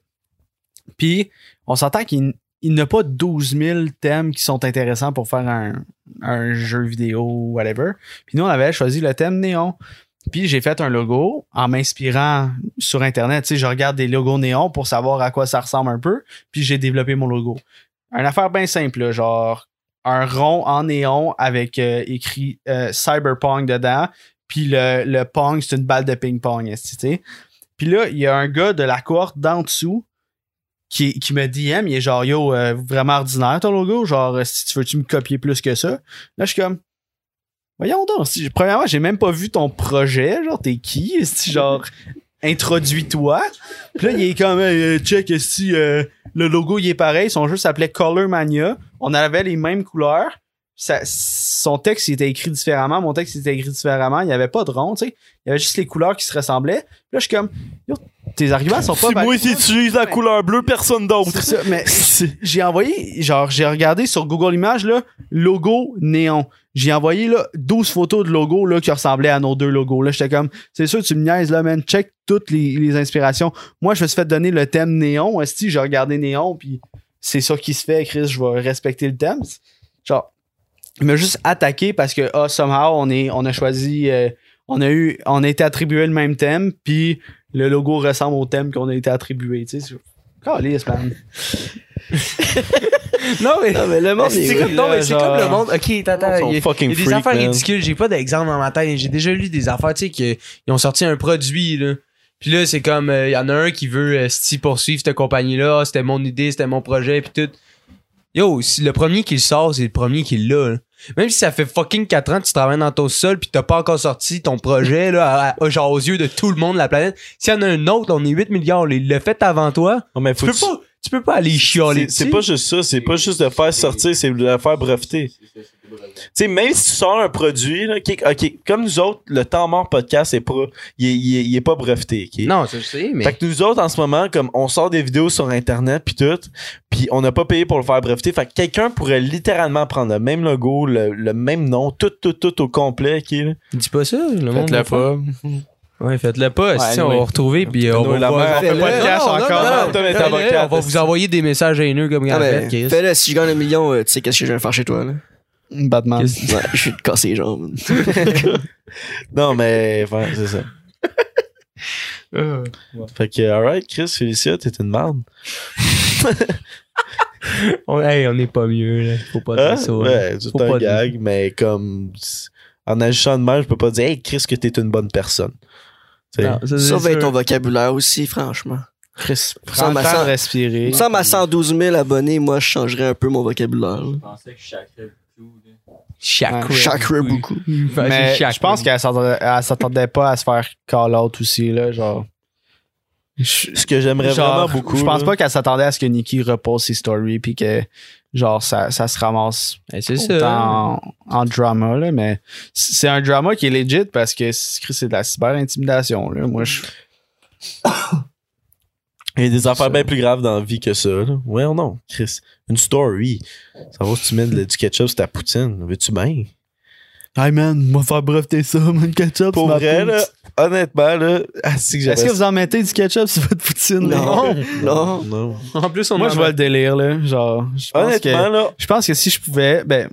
Puis, on s'entend qu'il il n'a pas 12 000 thèmes qui sont intéressants pour faire un, un jeu vidéo, whatever. Puis nous, on avait choisi le thème néon. Puis j'ai fait un logo en m'inspirant sur Internet. Tu sais, je regarde des logos néon pour savoir à quoi ça ressemble un peu. Puis j'ai développé mon logo. Une affaire bien simple, genre un rond en néon avec euh, écrit euh, Cyberpunk dedans. Puis le, le pong, c'est une balle de ping-pong, tu sais. Puis là, il y a un gars de la cohorte d'en dessous qui, qui me DM, il est genre, yo, euh, vraiment ordinaire ton logo, genre, si tu veux-tu me copier plus que ça? Là, je suis comme, voyons donc, si, premièrement, j'ai même pas vu ton projet, genre, t'es qui? Si, genre, (laughs) introduis-toi. Puis là, il est comme, check, si le logo, il est pareil, son jeu s'appelait Color Mania, on avait les mêmes couleurs, ça, son texte il était écrit différemment, mon texte il était écrit différemment, il y avait pas de rond, tu sais, il y avait juste les couleurs qui se ressemblaient. Puis là, je suis comme, yo, tes arguments sont pas Si moi, si tu utilises la couleur bleue, personne d'autre. C'est ça, mais (laughs) j'ai envoyé, genre, j'ai regardé sur Google Images, là, logo néon. J'ai envoyé, là, 12 photos de logos, là, qui ressemblaient à nos deux logos. Là, j'étais comme, c'est sûr, tu me niaises, là, man. Check toutes les, les inspirations. Moi, je me suis fait donner le thème néon. Esti, j'ai regardé néon, puis c'est ça qui se fait, Chris. Je vais respecter le thème. Genre, il m'a juste attaqué parce que, ah, somehow, on, est, on a choisi, euh, on a eu, on a été attribué le même thème, puis le logo ressemble au thème qu'on a été attribué, tu sais. Calisse, man. (laughs) Non, mais. Non, mais le monde, C'est est comme, non, mais c'est genre. comme le monde. Ok, attends, Ils sont il y a, il y a des freak, affaires man. ridicules. J'ai pas d'exemple dans ma tête. J'ai déjà lu des affaires, tu sais, qu'ils ont sorti un produit, là. Puis là, c'est comme, il y en a un qui veut euh, sti poursuivre cette compagnie-là. Ah, C'était mon idée, c'était mon projet, puis tout. Yo, si le premier qui le sort, c'est le premier qui l'a. là. Même si ça fait fucking 4 ans que tu travailles dans ton sol puis t'as pas encore sorti ton projet, là, à- à- genre aux yeux de tout le monde de la planète. S'il y en a un autre, on est 8 milliards, il l'a fait avant toi. Non, mais Tu faut peux que pas, tu peux pas aller chialer C'est pas juste ça, c'est pas juste de faire sortir, c'est de le faire breveter. Tu sais, même si tu sors un produit, là, comme nous autres, le temps mort podcast, c'est pas, il est, il est- il est pas breveté? Non, je sais, mais. Fait que nous autres, en ce moment, comme on sort des vidéos sur Internet puis tout, puis on n'a pas payé pour le faire breveter, fait que quelqu'un pourrait littéralement prendre le même logo, le, le même nom, tout, tout, tout au complet. Dis pas ça, le monde. Faites-le va faire. pas. (laughs) Ouais, faites-le pas. Ouais, si on va retrouver, puis euh, on va la voir- mère, on fait Fais-le. pas de cash Non, non, encore. non, non, avocat. On va vous envoyer des messages haineux comme Ah, Gambit, Chris. Fais-le, si je gagne un million, euh, tu sais qu'est-ce que je viens faire chez toi, là? Batman. Ouais, je suis te casser les jambes. (laughs) Non, mais, ouais, c'est ça. Fait que, alright, Chris, Félicia, t'es une merde. (laughs) On- Hey, on est pas mieux, là. Faut pas Hein? dire ça. là. Ouais, c'est un gag, mais comme, en agissant de même, je peux pas dire, hey, Chris, que t'es une bonne personne. Non, ça, Surveille sûr. ton vocabulaire aussi, franchement. Chris, prends Ça le m'a temps de respirer. Semble à 112 000 abonnés, moi, je changerais un peu mon vocabulaire. Je pensais que je chacrais beaucoup. là. Chakra. Ouais. Chakra beaucoup. Mais je pense qu'elle s'attendait, elle s'attendait pas à se faire call out aussi, là, genre. Ce que j'aimerais vraiment beaucoup. Je pense pas qu'elle s'attendait à ce que Nikki repose ses stories puis que, genre, ça, ça se ramasse Eh, C'est en, en drama, là, mais c'est un drama qui est legit parce que c'est c'est de la cyber-intimidation, là. Moi, je. Il y a des affaires Ça. bien plus graves dans la vie que ça. Là. Ouais ou non, Chris? Une story. Ça va si tu mets de- du ketchup sur ta poutine. Veux-tu bien? Hey man, moi faire breveter ça, man, ketchup. Pour vrai, là, honnêtement, là, ah, c'est que Est-ce que vous en mettez du ketchup sur votre poutine? Non. Non. non. En plus, on Moi, je vois le délire, là. Genre, je pense que. Honnêtement, là, Je pense que si je pouvais, ben,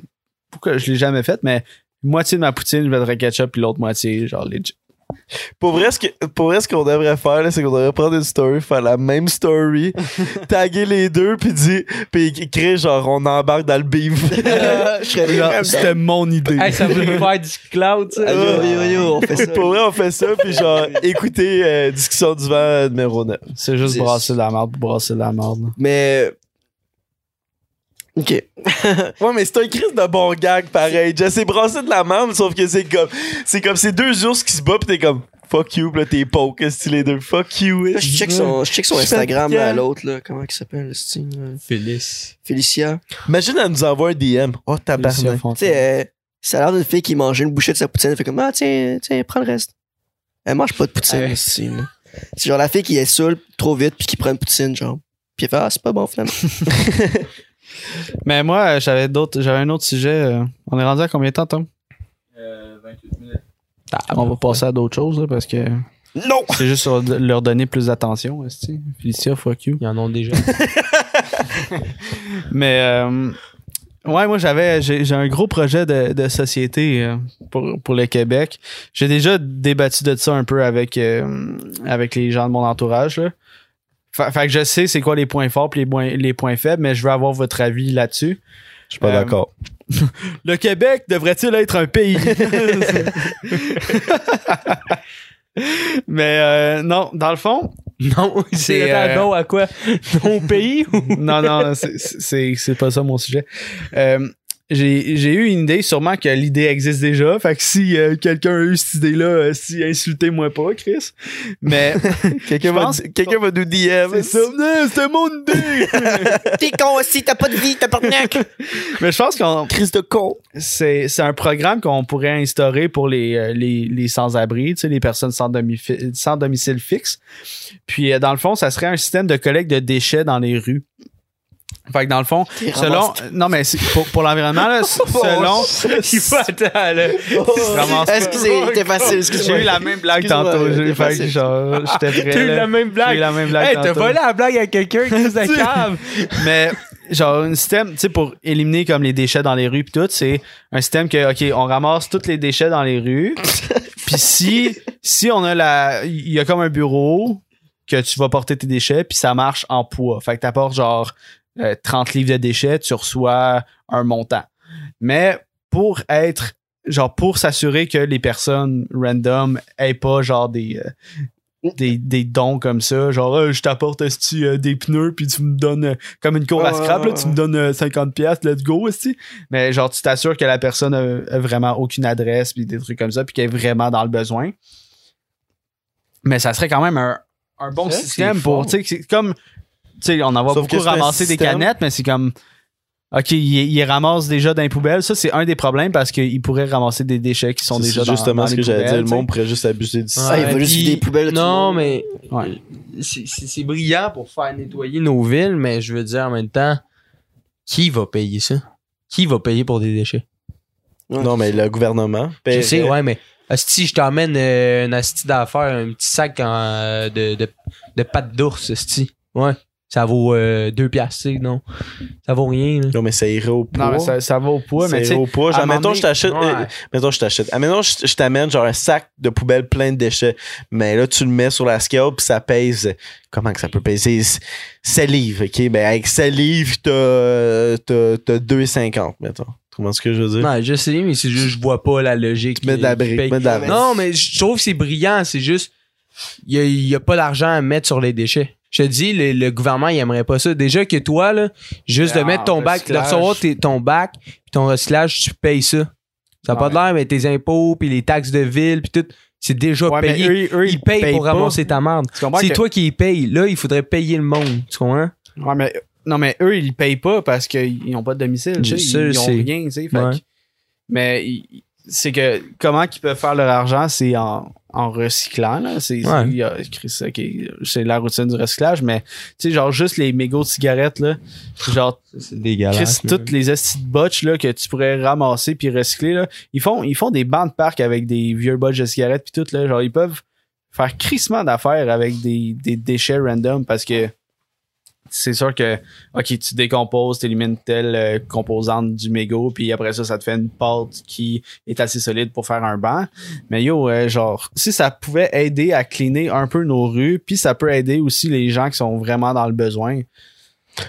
pourquoi je l'ai jamais fait, mais moitié de ma poutine, je mettrais ketchup, puis l'autre moitié, genre, legit. Pour vrai, ce que- pour vrai, ce qu'on devrait faire, là, c'est qu'on devrait prendre une story, faire la même story, (laughs) taguer les deux, puis dire, puis écrire genre, on embarque dans le beef. (laughs) C'était mon idée. Hey, ça voulait faire du cloud, ça? Ah, Yo, yo, yo, on fait (laughs) ça. pour vrai, on fait ça, puis genre, écoutez euh, Discussion du vent numéro 9. C'est juste brasser de la merde pour brasser de la merde. Mais. Ok. (laughs) Ouais, mais c'est un crise de bon gag, pareil. Jess, c'est brassé de la merde, sauf que c'est comme, c'est comme ces deux ours qui se battent, pis t'es comme, fuck you, pis là, t'es poke, c'est les deux, fuck you. Là, je check son, je check son Je Instagram, à l'autre, là. Comment il s'appelle, le style? Félix. Félicia. Imagine, elle nous envoie un DM. Oh, tabarnak. Tu sais, euh, ça a l'air d'une fille qui mangeait une bouchée de sa poutine. Elle fait comme, ah, tiens, tiens, prends le reste. Elle mange pas de poutine, Ouais. là. C'est genre la fille qui est saoule trop vite puis qui prend une poutine, genre. Puis elle fait, ah, c'est pas bon, finalement. (laughs) (laughs) Mais moi, euh, j'avais d'autres, j'avais un autre sujet. euh, On est rendu à combien de temps, Tom? Euh, 28 minutes. On va passer à d'autres choses, là, parce que Non! c'est juste sur- leur donner plus d'attention, esti. Félicia, fuck you. Ils en ont déjà. (laughs) Mais euh, ouais, moi j'avais j'ai j'ai un gros projet de, de société euh, pour, pour le Québec. J'ai déjà débattu de ça un peu avec euh, avec les gens de mon entourage. Là. Fait, fait que je sais c'est quoi les points forts et les points, les points faibles, mais je veux avoir votre avis là-dessus. Je suis pas Euh, d'accord. (laughs) Le Québec devrait-il être un pays? (laughs) mais euh, non, dans le fond, non, (laughs) C'est, c'est euh, non à quoi? Ton pays ou? non, non, c'est- c'est c'est pas ça mon sujet. J'ai j'ai eu une idée, sûrement que l'idée existe déjà. Fait que si euh, quelqu'un a eu cette idée-là, euh, si insultez-moi pas, Chris. Mais (laughs) Quelqu'un va, va nous DM. c'est ça, c'était mon idée. (laughs) T'es con aussi, t'as pas de vie, t'as pas de neck. (laughs) Mais je pense qu'on Crise de con. c'est c'est un programme qu'on pourrait instaurer pour les euh, les, les sans-abri, tu sais, les personnes sans, domi- sans domicile fixe. Puis euh, dans le fond, ça serait un système de collecte de déchets dans les rues. Fait que dans le fond, selon non mais pour, pour l'environnement là, s- (laughs) selon Il faut là. Ramasse pas. Excusez, c'était facile? J'ai eu la même blague tantôt. J'ai fait que genre, j'étais (laughs) prêt. T'as eu la même J'ai eu blague. la même blague Hey, t'as volé la blague à quelqu'un qui de (laughs) cave. Mais genre un système, tu sais, pour éliminer comme les déchets dans les rues pis tout, c'est un système que ok, on ramasse tous les déchets dans les rues. puis si si on a la, il y a comme un bureau que tu vas porter tes déchets puis ça marche en poids. Fait que t'apportes genre euh, 30 livres de déchets, tu reçois un montant. Mais pour être genre pour s'assurer que les personnes random aient pas genre des euh, des, des dons comme ça genre Euh, je t'apporte euh, des pneus puis tu me donnes euh, comme une cour à scrap là, tu me donnes euh, 50 pièces let's go esti. mais genre tu t'assures que la personne a, a vraiment aucune adresse puis des trucs comme ça puis qu'elle est vraiment dans le besoin mais ça serait quand même un, un bon système pour c'est comme sais on en voit Sauf beaucoup ramasser des canettes mais c'est comme OK, il, il ramasse déjà dans les poubelles. Ça, c'est un des problèmes parce qu'il pourrait ramasser des déchets qui sont déjà dans, justement dans ce les que j'allais dire. Le monde pourrait juste abuser du Ah, il va juste les poubelles, Non, mais Ouais. c'est- c'est c'est brillant pour faire nettoyer nos villes, mais je veux dire en même temps, qui va payer ça? Qui va payer pour des déchets? Non, mais le gouvernement. Je paierait. sais, ouais, mais si je t'emmène euh, un asti d'affaires, un petit sac en, euh, de, de, de pâte d'ours, asti. Ouais. Ça vaut euh, deux piastres, non? Ça vaut rien, là. Non, mais ça irait au poids. Non, mais ça, ça va au poids, mais irait au poids. Genre, moment mettons, je t'achète. Ouais. euh, mettons, je t'achète. Ah, mettons, je, je t'amène genre un sac de poubelle plein de déchets. Mais là, tu le mets sur la scale, puis ça pèse. Comment que ça peut peser? 7 livres, OK? Ben, avec 7 livres, t'as, euh, t'as, t'as 2,50, mettons. Tu comprends ce que je veux dire? Non, je sais, mais c'est juste, je vois pas la logique. Tu mets de la brique, mets de la Non, mais je trouve que c'est brillant. C'est juste, il y a, il y a pas d'argent à mettre sur les déchets. Je te dis, le, le gouvernement, il aimerait pas ça. Déjà que toi, là, juste de Ah, mettre ton bac, de recevoir ton bac, puis ton recyclage, tu payes ça. Ça n'a pas de l'air, mais tes impôts, puis les taxes de ville, puis tout, c'est déjà Ouais, payé. eux, eux, ils payent, pour pas. ramasser ta merde. C'est que- toi qui les payes. Là, il faudrait payer le monde. Tu comprends? Ouais, mais, non, mais eux, ils payent pas parce qu'ils n'ont pas de domicile. tu sais, Ça, ils, ils ont c'est- rien, tu sais. fait Ouais. que- Mais c'est que comment qu'ils peuvent faire leur argent, c'est en, en recyclant. Là. C'est, c'est- Ouais. ok, c'est la routine du recyclage, mais tu sais, genre juste les mégots de cigarettes, là, genre C'est dégueulasse. Chris, toutes les estis de botches là, que tu pourrais ramasser puis recycler, là, ils, font, ils font des bancs de parc avec des vieux botches de cigarettes puis tout. Là, genre, ils peuvent faire crissement d'affaires avec des, des déchets random parce que c'est sûr que, OK, tu décomposes, tu élimines telle euh, composante du mégot, puis après ça, ça te fait une pâte qui est assez solide pour faire un banc. Mais yo, euh, genre, si ça pouvait aider à cleaner un peu nos rues, puis ça peut aider aussi les gens qui sont vraiment dans le besoin.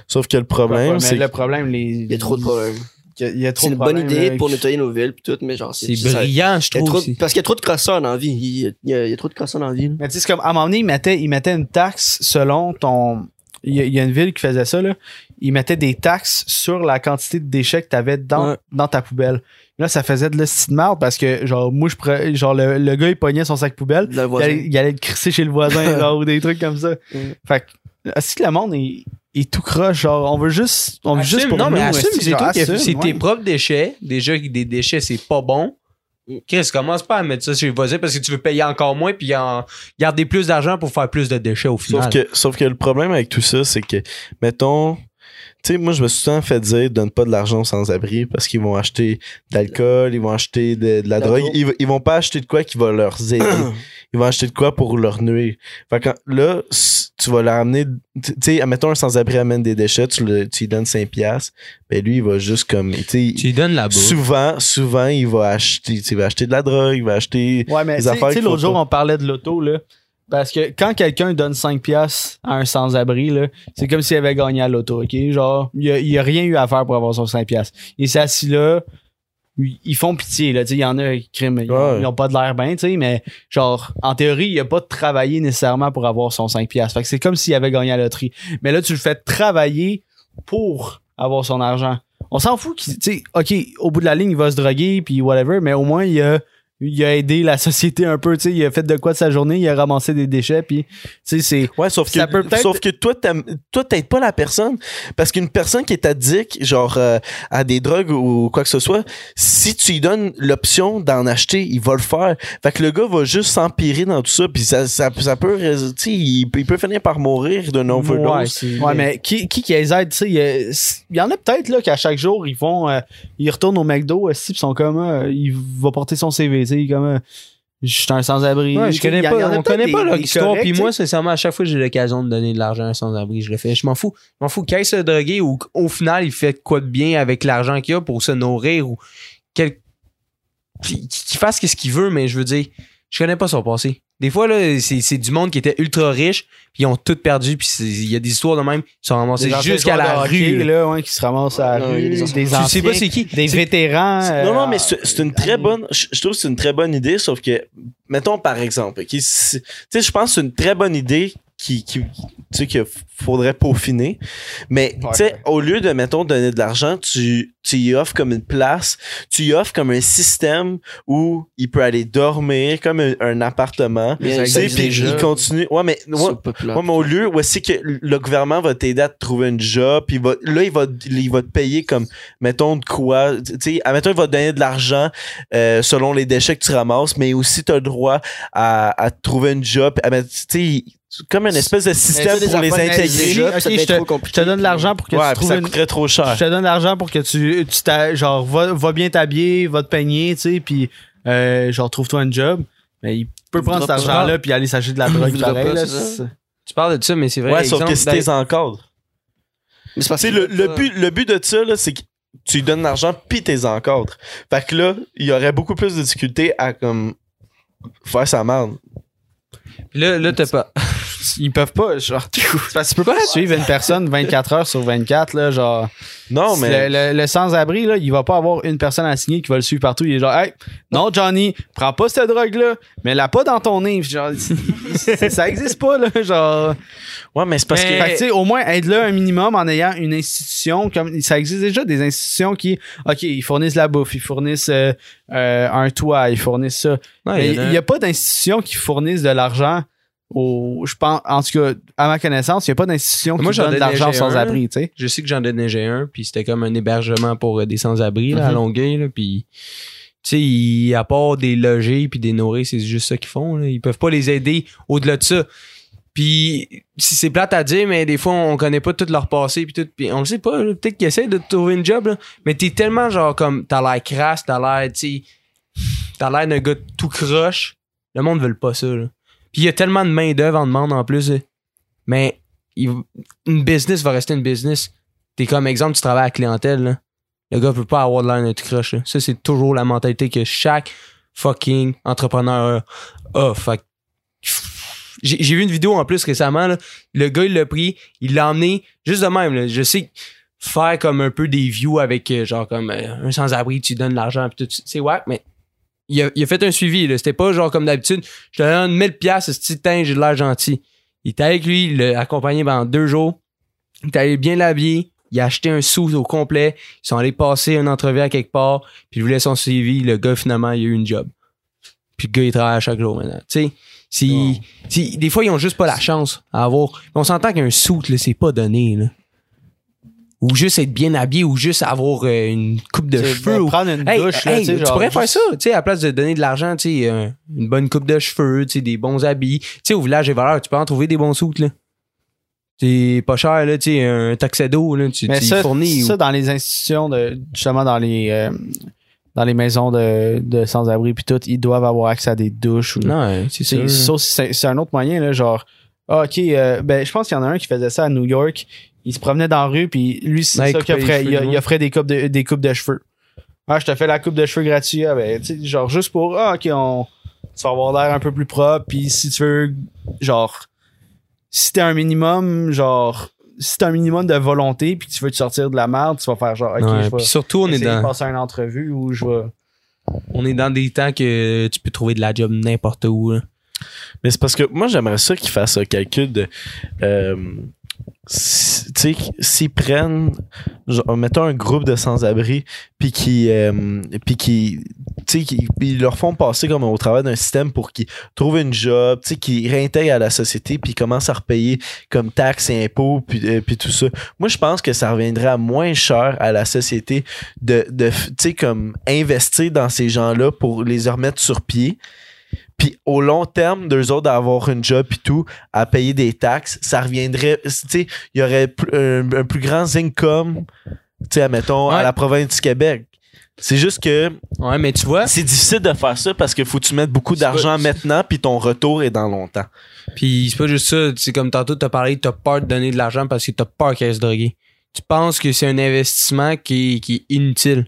Sauf que le problème, Mais c'est le problème, les, Il y a trop de problèmes. il y a, il y a trop C'est une bonne idée là, pour nettoyer nos villes pis tout, mais genre, C'est ça- brillant, je trouve. trop- aussi. parce qu'il y a trop de crosseurs dans la vie. Il y a, il y a- il y a trop de crosseurs dans la vie. là. Mais tu sais, c'est comme, à un moment donné, ils mettaient, ils mettaient une taxe selon ton. Il y, a- il y a une ville qui faisait ça, là. Ils mettaient des taxes sur la quantité de déchets que tu avais dans, Ouais. dans ta poubelle. Là, ça faisait de l'estime de merde parce que, genre, moi, je genre, le, le gars, il pognait son sac poubelle, Le il voisin. allait, il allait le crisser chez le voisin, (laughs) genre, ou des trucs comme ça. Mm. Fait que, que le monde est, est tout croche? Genre, on veut juste, on veut juste pour non, mais nous, assume, esti, c'est genre, toi qui assume, c'est tes propres déchets. Déjà, que des déchets, c'est pas bon. Chris, commence pas à mettre ça chez le voisin parce que tu veux payer encore moins puis en garder plus d'argent pour faire plus de déchets au final. Sauf que, sauf que le problème avec tout ça, c'est que, mettons, tu sais, moi, je me suis souvent fait dire, donne pas de l'argent aux sans-abri parce qu'ils vont acheter de l'alcool, ils vont acheter de, de la drogue. Ils, ils vont pas acheter de quoi qui va leur aider. (clears throat) ils vont acheter de quoi pour leur nuire. Fait que là, tu vas leur amener, tu sais, mettons un sans-abri amène des déchets, tu, le- tu lui donnes 5 piastres, ben lui, il va juste comme, tu lui donnes la bouffe. souvent, souvent, il va acheter, il va acheter de la drogue, il va acheter, Ouais, mais sais- affaires tu sais, l'autre jour, pas. on parlait de l'auto, là. Parce que quand quelqu'un donne 5 piastres à un sans-abri, là, c'est comme s'il avait gagné à l'auto, OK? Genre, il a, il a rien eu à faire pour avoir son 5 piastres. Il s'est assis là, ils font pitié, là, tu sais, il y en a qui criment, ils, ont- Ouais. ils ont pas de l'air bien, tu sais, mais genre, en théorie, il a pas travaillé nécessairement pour avoir son 5 piastres. Fait que c'est comme s'il avait gagné à la loterie. Mais là, tu le fais travailler pour avoir son argent. on s'en fout qu'il, tu sais, ok, au bout de la ligne, il va se droguer, puis whatever, mais au moins, il a, il a aidé la société un peu, tu sais, il a fait de quoi de sa journée, il a ramassé des déchets, puis, tu sais, c'est, Ouais, sauf que, Ça peut peut-être- sauf que toi, toi, t'aides pas la personne. Parce qu'une personne qui est addict, genre, euh, à des drogues ou quoi que ce soit, si tu lui donnes l'option d'en acheter, il va le faire. Fait que le gars va juste s'empirer dans tout ça, puis ça, ça, ça peut, tu sais, il, peut- il peut finir par mourir d'un overdose. Ouais, Ouais, mais qui, qui, qui les aide, tu sais, il y a- il y en a peut-être, là, qu'à chaque jour, ils vont, euh, ils retournent au McDo, aussi, pis sont comme, euh, il va porter son CV, tu sais, comme, euh, je suis un sans-abri. Ouais, je connais pas, a on connaît pas leur histoire. Puis moi, sincèrement, à chaque fois que j'ai l'occasion de donner de l'argent à un sans-abri, je le fais. Je m'en fous. Je m'en fous qu'il se droguer ou qu'au final, il fait quoi de bien avec l'argent qu'il a pour se nourrir ou qu'il fasse ce qu'il veut, mais je veux dire, je connais pas son passé. Des fois, là, c'est c'est du monde qui était ultra riche, puis ils ont tout perdu, puis c'est- il y a des histoires de même, ils sont ramassés jusqu'à la hockey, rue. là. là, ouais, qui se ramassent à la rue, des des, anciens- Tu sais pas c'est qui. des C'est- vétérans. C'est- euh, non, non, mais c'est c'est une très bonne. Je, trouve que c'est une très bonne idée, sauf que, mettons par exemple, ok, si- tu sais, je pense que c'est une très bonne idée qui, qui tu sais, qu'il faudrait peaufiner. Mais, Ouais. tu sais, au lieu de, mettons, donner de l'argent, tu, tu y offres comme une place, tu y offres comme un système où il peut aller dormir, comme un, un appartement. Puis il continue. Ouais, mais, ouais, mais au lieu, où c'est que le gouvernement va t'aider à te trouver une job, puis il va, là, il va, il va te payer comme, mettons, de quoi, tu sais, admettons, il va te donner de l'argent euh, selon les déchets que tu ramasses, mais aussi tu as le droit à, à te trouver une job, à mettre, tu sais, comme une espèce de système pour les intégrer. ça je te- trop Je te donne de l'argent pour que Ouais, tu puis trouves ça une... coûterait trop cher. Je te donne de l'argent pour que tu, tu genre, va, va bien t'habiller, va te peigner, tu sais, puis euh, genre, trouve-toi un job. Mais il peut prendre cet argent-là puis aller s'acheter de la drogue pareil, là, c'est ça. c'est- Tu parles de ça, mais c'est vrai. Ouais, sauf que si ben, t'es encadres. Mais c'est parce Tu sais, que le, le but, le but de ça, là, c'est que tu lui donnes de l'argent pis t'es encadres. Fait que là, il y aurait beaucoup plus de difficultés à, comme, faire sa merde. Là, là t'as pas. Ils peuvent pas, genre. parce que tu peux pas suivre une personne 24 heures sur 24, là, genre. Non, mais. Le, le- le sans-abri, là, il va pas avoir une personne assignée qui va le suivre partout. Il est genre, hey, non, Johnny, prends pas cette drogue-là, mets-la pas dans ton nez. Genre, ça existe pas, là, genre. Ouais, mais c'est parce Mais- que. Fait que, tu sais, au moins, aide-le un minimum en ayant une institution comme ça existe déjà des institutions qui, ok, ils fournissent la bouffe, ils fournissent euh, euh, un toit, ils fournissent ça. Mais il y en a- n'y a pas d'institution qui fournissent de l'argent au, je pense, en tout cas, à ma connaissance, il n'y a pas d'institution Moi, qui j'en donne de l'argent j'ai sans un. abri, tu sais. Je sais que j'en j'ai un, puis c'était comme un hébergement pour euh, des sans-abri là, à Mhm. Longueuil. Puis, tu sais, ils- à part des logés puis des nourrir, c'est juste ça qu'ils font. Là. Ils peuvent pas les aider au-delà de ça. Puis, si c'est plate à dire, mais des fois, on connaît pas tout leur passé puis tout. Puis, on le sait pas. Peut-être qu'ils essaient de trouver une job, là. mais t'es tellement genre comme, t'as l'air crasse, t'as l'air, tu sais, t'as l'air d'un gars tout croche. Le monde veut pas ça. Là. Il y a tellement de main-d'œuvre en demande en plus. là. Mais une business va rester une business. T'es comme exemple, tu travailles à la clientèle, là. Le gars peut pas avoir de l'air tout croche, là. Ça, c'est toujours la mentalité que chaque fucking entrepreneur a. Fait que- j'ai vu une vidéo en plus récemment. Le gars, il l'a pris, il l'a emmené juste de même. Je sais faire comme un peu des views avec, euh, genre, comme euh, un sans-abri, tu donnes l'argent. C'est ouais, mais il a, il a fait un suivi, là. C'était pas genre comme d'habitude, je te donne 1000 pièces, ce titan, j'ai de l'air gentil. Il était avec lui, il l'a accompagné pendant deux jours. Il est allé bien l'habiller. Il a acheté un sou au complet. Ils sont allés passer une entrevue à quelque part. Puis il voulait son suivi. Le gars, finalement, il a eu une job. Puis le gars, il travaille à chaque jour maintenant. Tu sais, si, si- des fois, ils ont juste pas la chance à avoir. On s'entend qu'un sou, là, c'est pas donné, là. Ou juste être bien habillé, ou juste avoir euh, une coupe de cheveux. ou- prendre une Hey, douche, hey, tu sais, tu genre, pourrais faire ça, tu sais, à la place de donner de l'argent, tu sais, euh, une bonne coupe de cheveux, tu sais, des bons habits. Tu sais, au village des valeurs, tu peux en trouver des bons sous, là. C'est pas cher, là, tu sais, un taxedo, là, tu, Mais ça, fournis. ça ou- dans les institutions, de, justement dans les, euh, dans les maisons de, de sans-abri puis tout, ils doivent avoir accès à des douches. Ou, Non, c'est C'est- un autre moyen, là, genre, ah, ok, euh, ben, je pense qu'il y en a un qui faisait ça à New York. Il se promenait dans la rue, puis lui, c'est Ouais, ça il qu'il offrait. Il, offrait des coupes de, des coupes de cheveux. Ah, je te fais la coupe de cheveux gratuite. Ah, ben, genre, juste pour, ah, ok, on, tu vas avoir l'air un peu plus propre, puis si tu veux, genre, si t'es un minimum, genre, si t'as un minimum de volonté, puis que tu veux te sortir de la merde, tu vas faire genre, ok, Ouais, je vais Puis surtout, on est, essayer de dans, passer une entrevue où je vais. on est dans des temps que tu peux trouver de la job n'importe où. là. Mais c'est parce que moi, j'aimerais ça qu'il fasse un calcul de. euh, si- tu sais, s'ils prennent, genre, mettons un groupe de sans-abri, puis qui, euh, qui, tu sais, qui- ils leur font passer comme au travail d'un système pour qu'ils trouvent une job, tu sais, qu'ils réintègrent à la société, puis commencent à repayer comme taxes et impôts, puis, euh, puis tout ça. Moi, je pense que ça reviendrait moins cher à la société de, de tu sais, comme investir dans ces gens-là pour les remettre sur pied. Puis au long terme, d'eux autres d'avoir une job et tout, à payer des taxes, ça reviendrait, tu sais, il y aurait un, un plus grand income, tu sais, admettons, à la province du Québec. C'est juste que Ouais, mais tu vois, c'est difficile de faire ça parce qu'il faut que tu mettes beaucoup d'argent maintenant puis ton retour est dans longtemps. Puis c'est pas juste ça. C'est comme tantôt, t'as parlé, t'as peur de donner de l'argent parce que t'as peur qu'elle se drogue. Tu penses que c'est un investissement qui est, qui est inutile.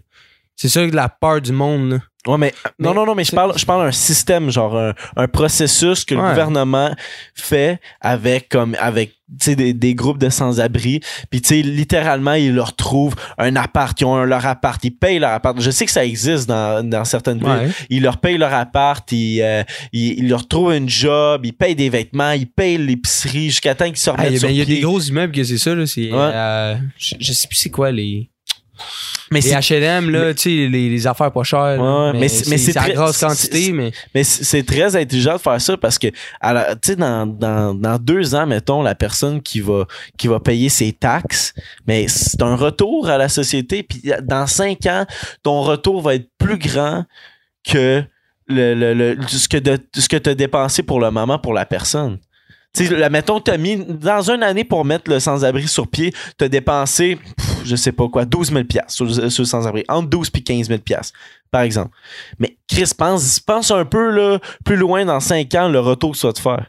C'est ça la peur du monde. Là. Ouais, mais, non, Mais non, non, mais je parle, je parle d'un système, genre un, un processus que le gouvernement fait avec comme avec des, des groupes de sans-abri. Puis tu sais, littéralement, ils leur trouvent un appart, ils ont un- leur appart, ils payent leur appart. Je sais que ça existe dans, dans certaines villes. Ils leur payent leur appart, ils, euh, ils, ils leur trouvent un job, ils payent des vêtements, ils payent l'épicerie jusqu'à temps qu'ils Ah, remettent Il y a, sur ben, il y a pied. des gros immeubles que c'est ça. Là, c'est, Ouais. euh, je, je sais plus c'est quoi les. Mais Les c'est HLM, là, tu sais, les, les affaires pas chères. Ouais, mais c'est- mais c'est à très- grosse quantité, mais. Mais c'est très intelligent de faire ça parce que, à tu sais, dans, dans, dans deux ans, mettons, la personne qui va, qui va payer ses taxes, mais c'est un retour à la société. Puis dans cinq ans, ton retour va être plus grand que le, le, le- ce que de, ce que t'as dépensé pour le moment pour la personne. Tu sais, mettons, t'as mis, dans une année pour mettre le sans-abri sur pied, t'as dépensé, pff, je sais pas quoi, 12 000 piastres sur, le- sur le sans-abri. Entre 12 puis 15 000 piastres, par exemple. Mais Chris, pense, pense un peu là, plus loin dans 5 ans, le retour que tu vas te faire.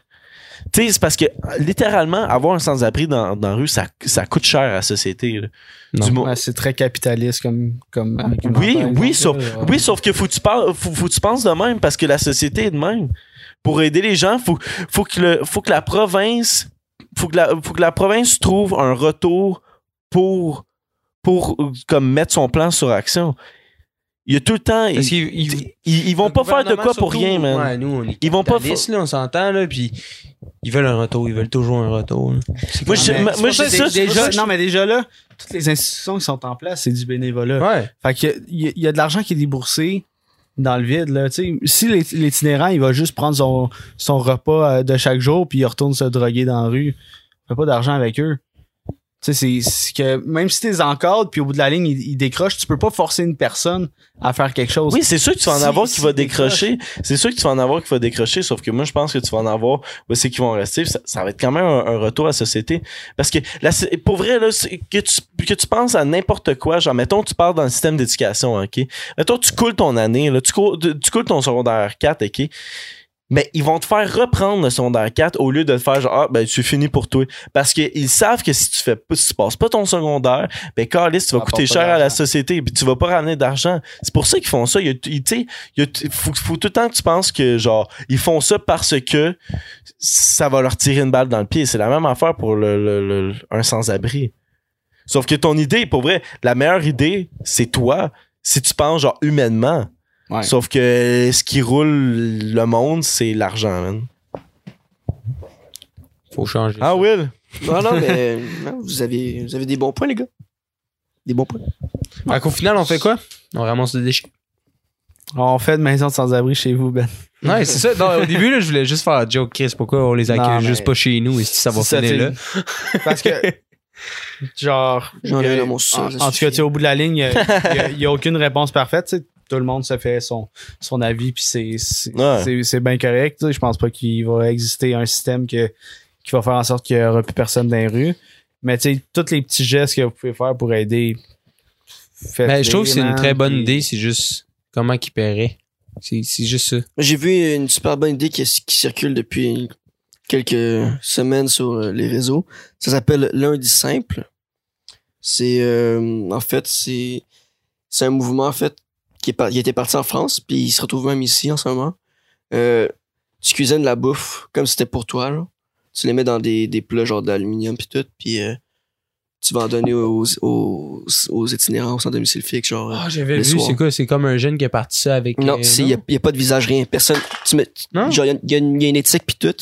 Tu sais, c'est parce que littéralement, avoir un sans-abri dans, dans la rue, ça, ça coûte cher à la société. Ouais, c'est très capitaliste comme, comme argument, oui, par oui, exemple, sauf, oui, sauf que faut que tu parles, faut, faut que tu penses de même parce que la société est de même. Pour aider les gens, faut, faut que le, faut que la province, faut que la, faut que la province trouve un retour pour, pour euh, comme mettre son plan sur action. Il y a tout le temps, Parce ils, ils- ils, ils vont pas faire de quoi pour rien, man. Ouais, nous, on est Ils vont pas là, on s'entend, là, puis ils veulent un retour, ils veulent toujours un retour. Moi, je- moi, je ça, déjà, non, mais déjà là, toutes les institutions qui sont en place, c'est du bénévolat. Ouais. Fait que il y, y a de l'argent qui est déboursé dans le vide. Là. Tu sais, Si l'it- l'itinérant, il va juste prendre son, son repas euh, de chaque jour puis il retourne se droguer dans la rue, il fait pas d'argent avec eux. Tu sais, c'est- que même si t'es encadres puis au bout de la ligne, il, il décroche, tu peux pas forcer une personne à faire quelque chose. Oui, c'est sûr que tu vas en Si- avoir qui si va t'es décrocher. C'est sûr que tu vas en avoir qui va décrocher, sauf que moi, je pense que tu vas en avoir où c'est qui vont rester. Ça, ça va être quand même un, un retour à la société. Parce que, la, pour vrai, là, que tu, que tu penses à n'importe quoi, genre, mettons, tu pars dans le système d'éducation, OK? Mettons, tu coules ton année, là, tu, coules, tu coules ton secondaire 4, OK? Mais ils vont te faire reprendre le secondaire 4 au lieu de te faire genre, ah, ben, tu finis pour toi. Parce qu'ils savent que si tu fais pas, si tu passes pas ton secondaire, ben, Carlis, tu vas coûter cher à la société, puis tu vas pas ramener d'argent. C'est pour ça qu'ils font ça. Il il- tu sais, il faut, faut tout le temps que tu penses que, genre, ils font ça parce que ça va leur tirer une balle dans le pied. C'est la même affaire pour le, le- le- un sans-abri. Sauf que ton idée, pour vrai, la meilleure idée, c'est toi, si tu penses, genre, humainement. Ouais. Sauf que ce qui roule le monde, c'est l'argent, man. Faut changer. Ah, ça. Will? Non, non, mais (laughs) non, vous, avez, vous avez des bons points, les gars. Des bons points. Fait qu'au final, on fait quoi? On ramasse des déchets. On fait de maison de sans-abri chez vous, Ben. Ouais, c'est ça. Non, au début, là, je voulais juste faire un joke, Chris. Pourquoi on les accueille Non, mais- juste pas chez nous et si ça va C'est ça, finir là? t'sais. Parce que, (laughs) genre, J'en ai mon En, en tout cas, tu au bout de la ligne, il n'y a, aucune réponse parfaite. tu sais. Tout le monde se fait son, son avis, puis c'est c'est Ouais. c'est- c'est bien correct. Je pense pas qu'il va exister un système que, qui va faire en sorte qu'il n'y aura plus personne dans les rues. Mais tu sais, tous les petits gestes que vous pouvez faire pour aider, Ben, je trouve que c'est une très bonne idée, c'est juste comment qu'ils paieraient. C'est c'est juste ça. J'ai vu une super bonne idée qui, qui circule depuis quelques semaines sur euh, les réseaux. Ça s'appelle Lundi Simple. C'est euh, en fait c'est c'est un mouvement en fait qui est qui était parti en France puis il se retrouve même ici en ce moment. Euh, tu cuisines la bouffe comme si c'était pour toi là. Tu les mets dans des, des plats genre d'aluminium puis tout puis euh, tu vas en donner aux, aux, aux itinérants, sans domicile fixe, genre. euh, Ah, j'avais vu, c'est quoi? C'est comme un jeune qui est parti ça avec. non, euh, il n'y a, pas de visage, rien. Personne. Tu mets, Non? genre, il y, a- y une- y a une éthique puis tout.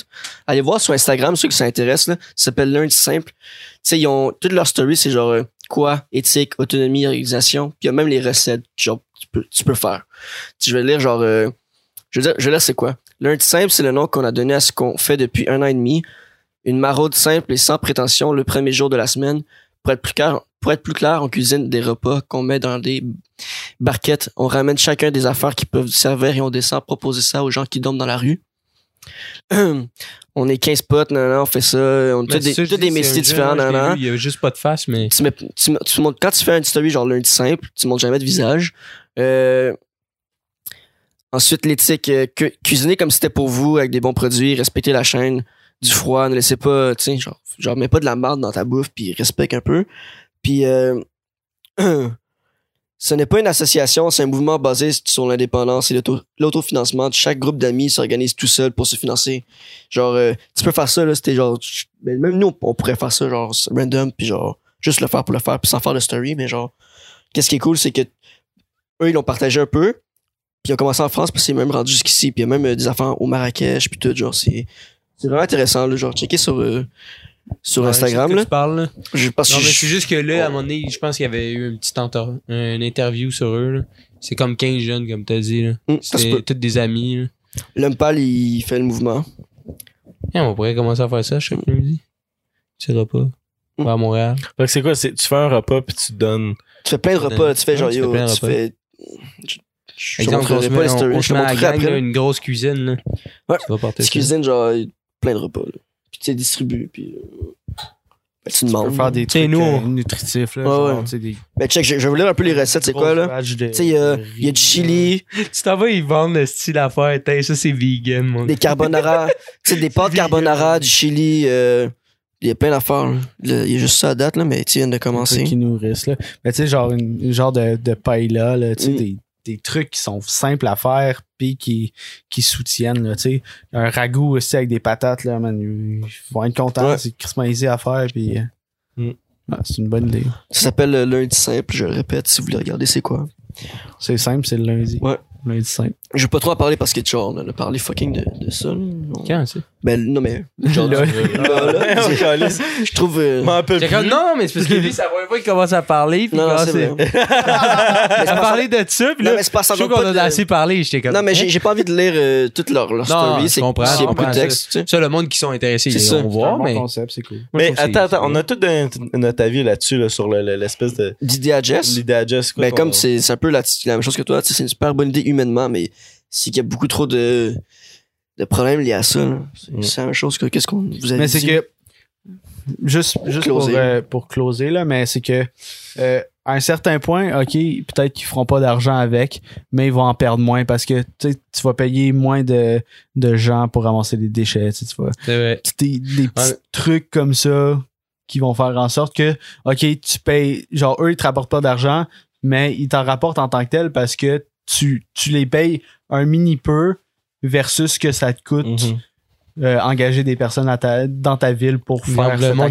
Allez voir sur Instagram, ceux qui s'intéressent, là. Ça s'appelle Lundi Simple. Tu sais, ils ont, toutes leurs stories, c'est genre, quoi, éthique, autonomie, organisation. Puis il y a même les recettes, genre, peux, tu peux faire. Je vais lire, genre, euh, je veux dire, je vais lire c'est quoi. Lundi Simple, c'est le nom qu'on a donné à ce qu'on fait depuis un an et demi. Une maraude simple et sans prétention le premier jour de la semaine. Pour être plus clair, pour être plus clair, on cuisine des repas qu'on met dans des barquettes. On ramène chacun des affaires qui peuvent servir et on descend proposer ça aux gens qui dorment dans la rue. (clears throat) on est 15 potes, nan, nan, on fait ça. On a tous des, dis, des métiers un jeune, différents. nan, nan. vu, Il y avait juste pas de face, mais. Tu mets, tu, tu montes- quand tu fais une story genre lundi simple, tu montes jamais de visage. Euh, ensuite, l'éthique, euh, cu- cuisiner comme c'était pour vous, avec des bons produits, respecter la chaîne, du froid, ne laissez pas, tu genre, genre, mets pas de la merde dans ta bouffe, puis respecte un peu. Puis, euh, (clears throat) ce n'est pas une association, c'est un mouvement basé sur l'indépendance et l'auto- l'autofinancement. Chaque groupe d'amis s'organise tout seul pour se financer. Genre, tu peux faire ça, là, c'était genre, ben, même nous, on pourrait faire ça, genre, random, puis genre, juste le faire pour le faire, puis sans faire de story, mais genre, qu'est-ce qui est cool, c'est que eux, ils l'ont partagé un peu, puis ils ont commencé en France, puis c'est même rendu jusqu'ici, puis il y a même euh, des affaires au Marrakech, puis tout, genre, c'est, c'est vraiment intéressant, là, genre, checker sur, euh, sur Ouais, Instagram, là. Tu parles, là. Je pense Non, que mais je- c'est juste que là, à un moment donné, je pense qu'il y avait eu une petite une interview sur eux. là. C'est comme 15 jeunes, comme t'as dit. là. Se C'est tous des amis. Là. L'homme pâle, il fait le mouvement. Eh, on pourrait commencer à faire ça chaque midi. Petit repas. On va à Montréal. Fait que c'est quoi? C'est, tu fais un repas puis tu donnes. Tu fais plein de repas, tu fais genre, tu fais yo, tu fais... Je, je te Exemple, on montrerai pas les on, stories, je te à montrerai après. une grosse cuisine. Là. Ouais. Tu vas ça. cuisines genre plein de repas. Là. Puis tu sais, distribues, puis euh, ben, tu Tu peux demandes. faire des Tu sais, trucs nous, euh, nutritifs, là. Ouais, genre, ouais. tu sais, des Ben check, je, je vais vous lire un peu les recettes, c'est quoi là? Tu sais, il y a, y du chili, Tu t'en vas, ils vendent le style affaire. T'as, Ça, c'est vegan, mon des carbonara, (laughs) tu sais, des pâtes carbonara, du chili, euh, il y a plein d'affaires. Il y a juste ça à date, là, mais tu viens de commencer. qui nourrissent, là. Mais tu sais, genre, une, une genre de, de paella, là, tu sais, Mm. des, des trucs qui sont simples à faire puis qui, qui soutiennent, là, tu sais. Un ragoût aussi avec des patates, là, man, ils vont être contents, Ouais. c'est crissement easy à faire puis... euh, Mm. ouais, c'est une bonne idée. Ça s'appelle le lundi simple, je le répète, si vous voulez regarder c'est quoi? C'est simple, c'est le lundi. Ouais. Lundi simple. Je vais pas trop en parler parce que genre, on a parlé fucking de, de ça. là. On- Quand, ça? Ben non mais, (laughs) genre, Là. (laughs) (laughs) je trouve... euh, comme, non, mais c'est parce que lui, ça va pas qu'il commence à parler. Puis Non, non, c'est vrai. à parler de ça, puis Non, là, mais c'est pas je ça. trouve va qu'on a de- assez parlé. J'étais comme. Non, mais j'ai hein? j'ai pas envie de lire euh, toute leur, leur Non, story. je C'est je a beaucoup de texte. Ça, le monde qui sont intéressés, ils vont voir, mais. concept, c'est cool. Je Mais trouve attends, attends, on a tout notre avis là-dessus, là, sur le- le- l'espèce de. D'idée à Jess. L'idée à Jess, quoi. Ben, qu'on- comme c'est un peu la, la même chose que toi, tu sais, c'est une super bonne idée humainement, mais c'est qu'il y a beaucoup trop de, de problèmes liés à ça. là. C'est Mm. c'est la même chose que qu'est-ce qu'on vous avez Mais c'est dit? que juste, juste pour, Closer. euh, pour closer là, mais c'est que euh, à un certain point, ok, peut-être qu'ils feront pas d'argent avec, mais ils vont en perdre moins parce que tu sais, tu vas payer moins de, de gens pour ramasser des déchets. Tu sais, tu vas- C'est vrai. des, des petits Ouais. trucs comme ça qui vont faire en sorte que, ok, tu payes, genre eux ils te rapportent pas d'argent, mais ils t'en rapportent en tant que tel parce que tu, tu les payes un mini peu versus ce que ça te coûte Mhm. euh, engager des personnes à ta- dans ta ville pour faire le monde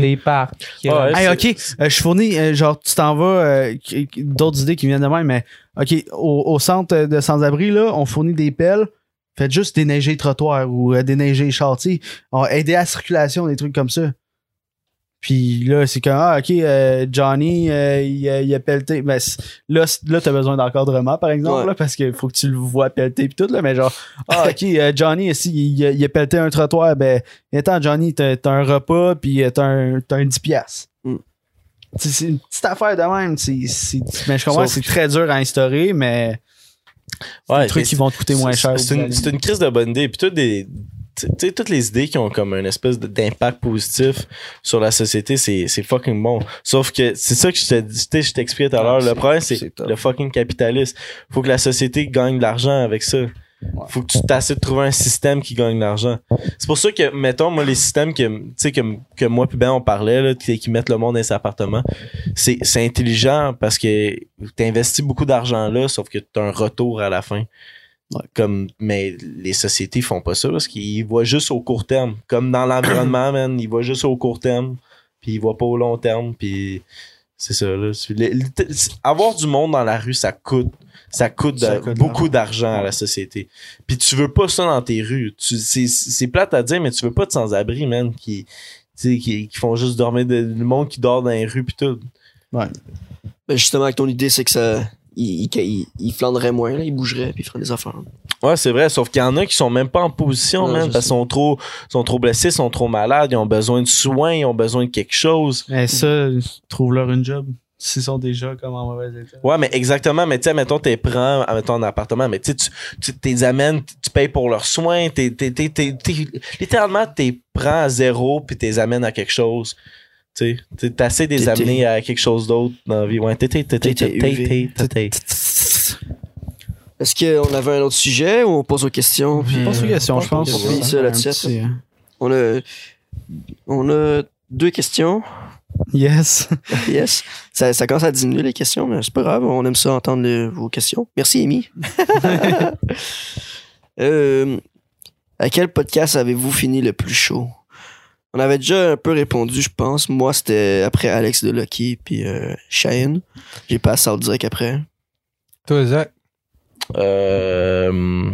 des parcs. Ouais, Hey, c'est- ok, euh, je fournis, euh, genre, tu t'en vas, euh, d'autres idées qui viennent de même, mais ok, au, au centre de sans-abri, là, on fournit des pelles, faites juste déneiger les trottoirs ou euh, déneiger les aider à la circulation, des trucs comme ça. Puis là, c'est comme, ah, ok, euh, Johnny, euh, il, a- il a pelleté. C- là, là t'as besoin d'encadrement, par exemple, Ouais. là, parce qu'il faut que tu le vois pelleter pis tout, là, mais genre, ah, (laughs) ok, euh, Johnny, si, il, a- il a pelleté un trottoir, ben, attends, Johnny, t'as un repas, puis euh, t'as un, t'as un 10 piastres. Mm. C'est une petite affaire de même. mais je comprends, Sauf c'est très dur à instaurer, mais Ouais, des trucs mais qui vont te coûter moins cher. C'est une, une crise de bonne idée. Puis toutes des. Tu sais, toutes les idées qui ont comme une espèce d'impact positif sur la société, c'est fucking bon. Sauf que c'est ça que je te tu je t'expliquais tout à Ah, l'heure. Le problème, c'est le fucking capitalisme. Faut que la société gagne de l'argent avec ça. Faut que tu t'essaies de trouver un système qui gagne de l'argent. C'est pour ça que, mettons, moi, les systèmes que, tu sais, que, que moi puis Ben, on parlait, là, qui, qui mettent le monde dans ses appartements, c'est, c'est intelligent parce que t'investis beaucoup d'argent là, sauf que t'as un retour à la fin. Comme, mais les sociétés font pas ça parce qu'ils voient juste au court terme. Comme dans l'environnement, (clears throat) man, ils voient juste au court terme. puis ils voient pas au long terme, puis c'est ça. Là. Avoir du monde dans la rue, ça coûte. Ça coûte, de- Ça coûte beaucoup d'argent à la société. Puis tu veux pas ça dans tes rues. Tu, c'est, c'est plate à dire, mais tu veux pas de sans-abri, man, qui, tu sais, qui, qui font juste dormir, de, le monde qui dort dans les rues, puis tout. Ben, justement, avec ton idée, c'est que ça. Il, il, il, il flanderait moins, là, il bougerait, puis il ferait des affaires. Ouais, c'est vrai, sauf qu'il y en a qui sont même pas en position, je parce qu'ils sont trop, sont trop blessés, sont trop malades, ils ont besoin de soins, ils ont besoin de quelque chose. Mais ça, trouve-leur une job. S'ils sont déjà comme en mauvais état. Ouais, mais exactement, mais tu sais, mettons, t'es prends, mettons, un appartement, mais tu sais, tu- tu t'es amènes, tu payes pour leurs soins, t'es, t'es, t'es, t'es, t'es- littéralement, t'es prends à zéro puis t'es amènes à quelque chose. Tu sais, t'essaies de les amener à quelque chose d'autre dans la vie. Ouais. Est-ce qu'on avait un autre sujet ou on pose aux questions? Puis, pose aux euh, questions, je pense. Euh, on a, on a deux questions. Yes. (laughs) yes. Ça, commence à diminuer les questions, mais c'est pas grave. On aime ça entendre vos questions. Merci, Amy. (laughs) (laughs) Euh, à quel podcast avez-vous fini le plus chaud? On avait déjà un peu répondu, je pense. Moi, c'était après Alex de Lucky puis euh, Cheyenne. J'ai passé au direct après. Toi, Zach? Euh,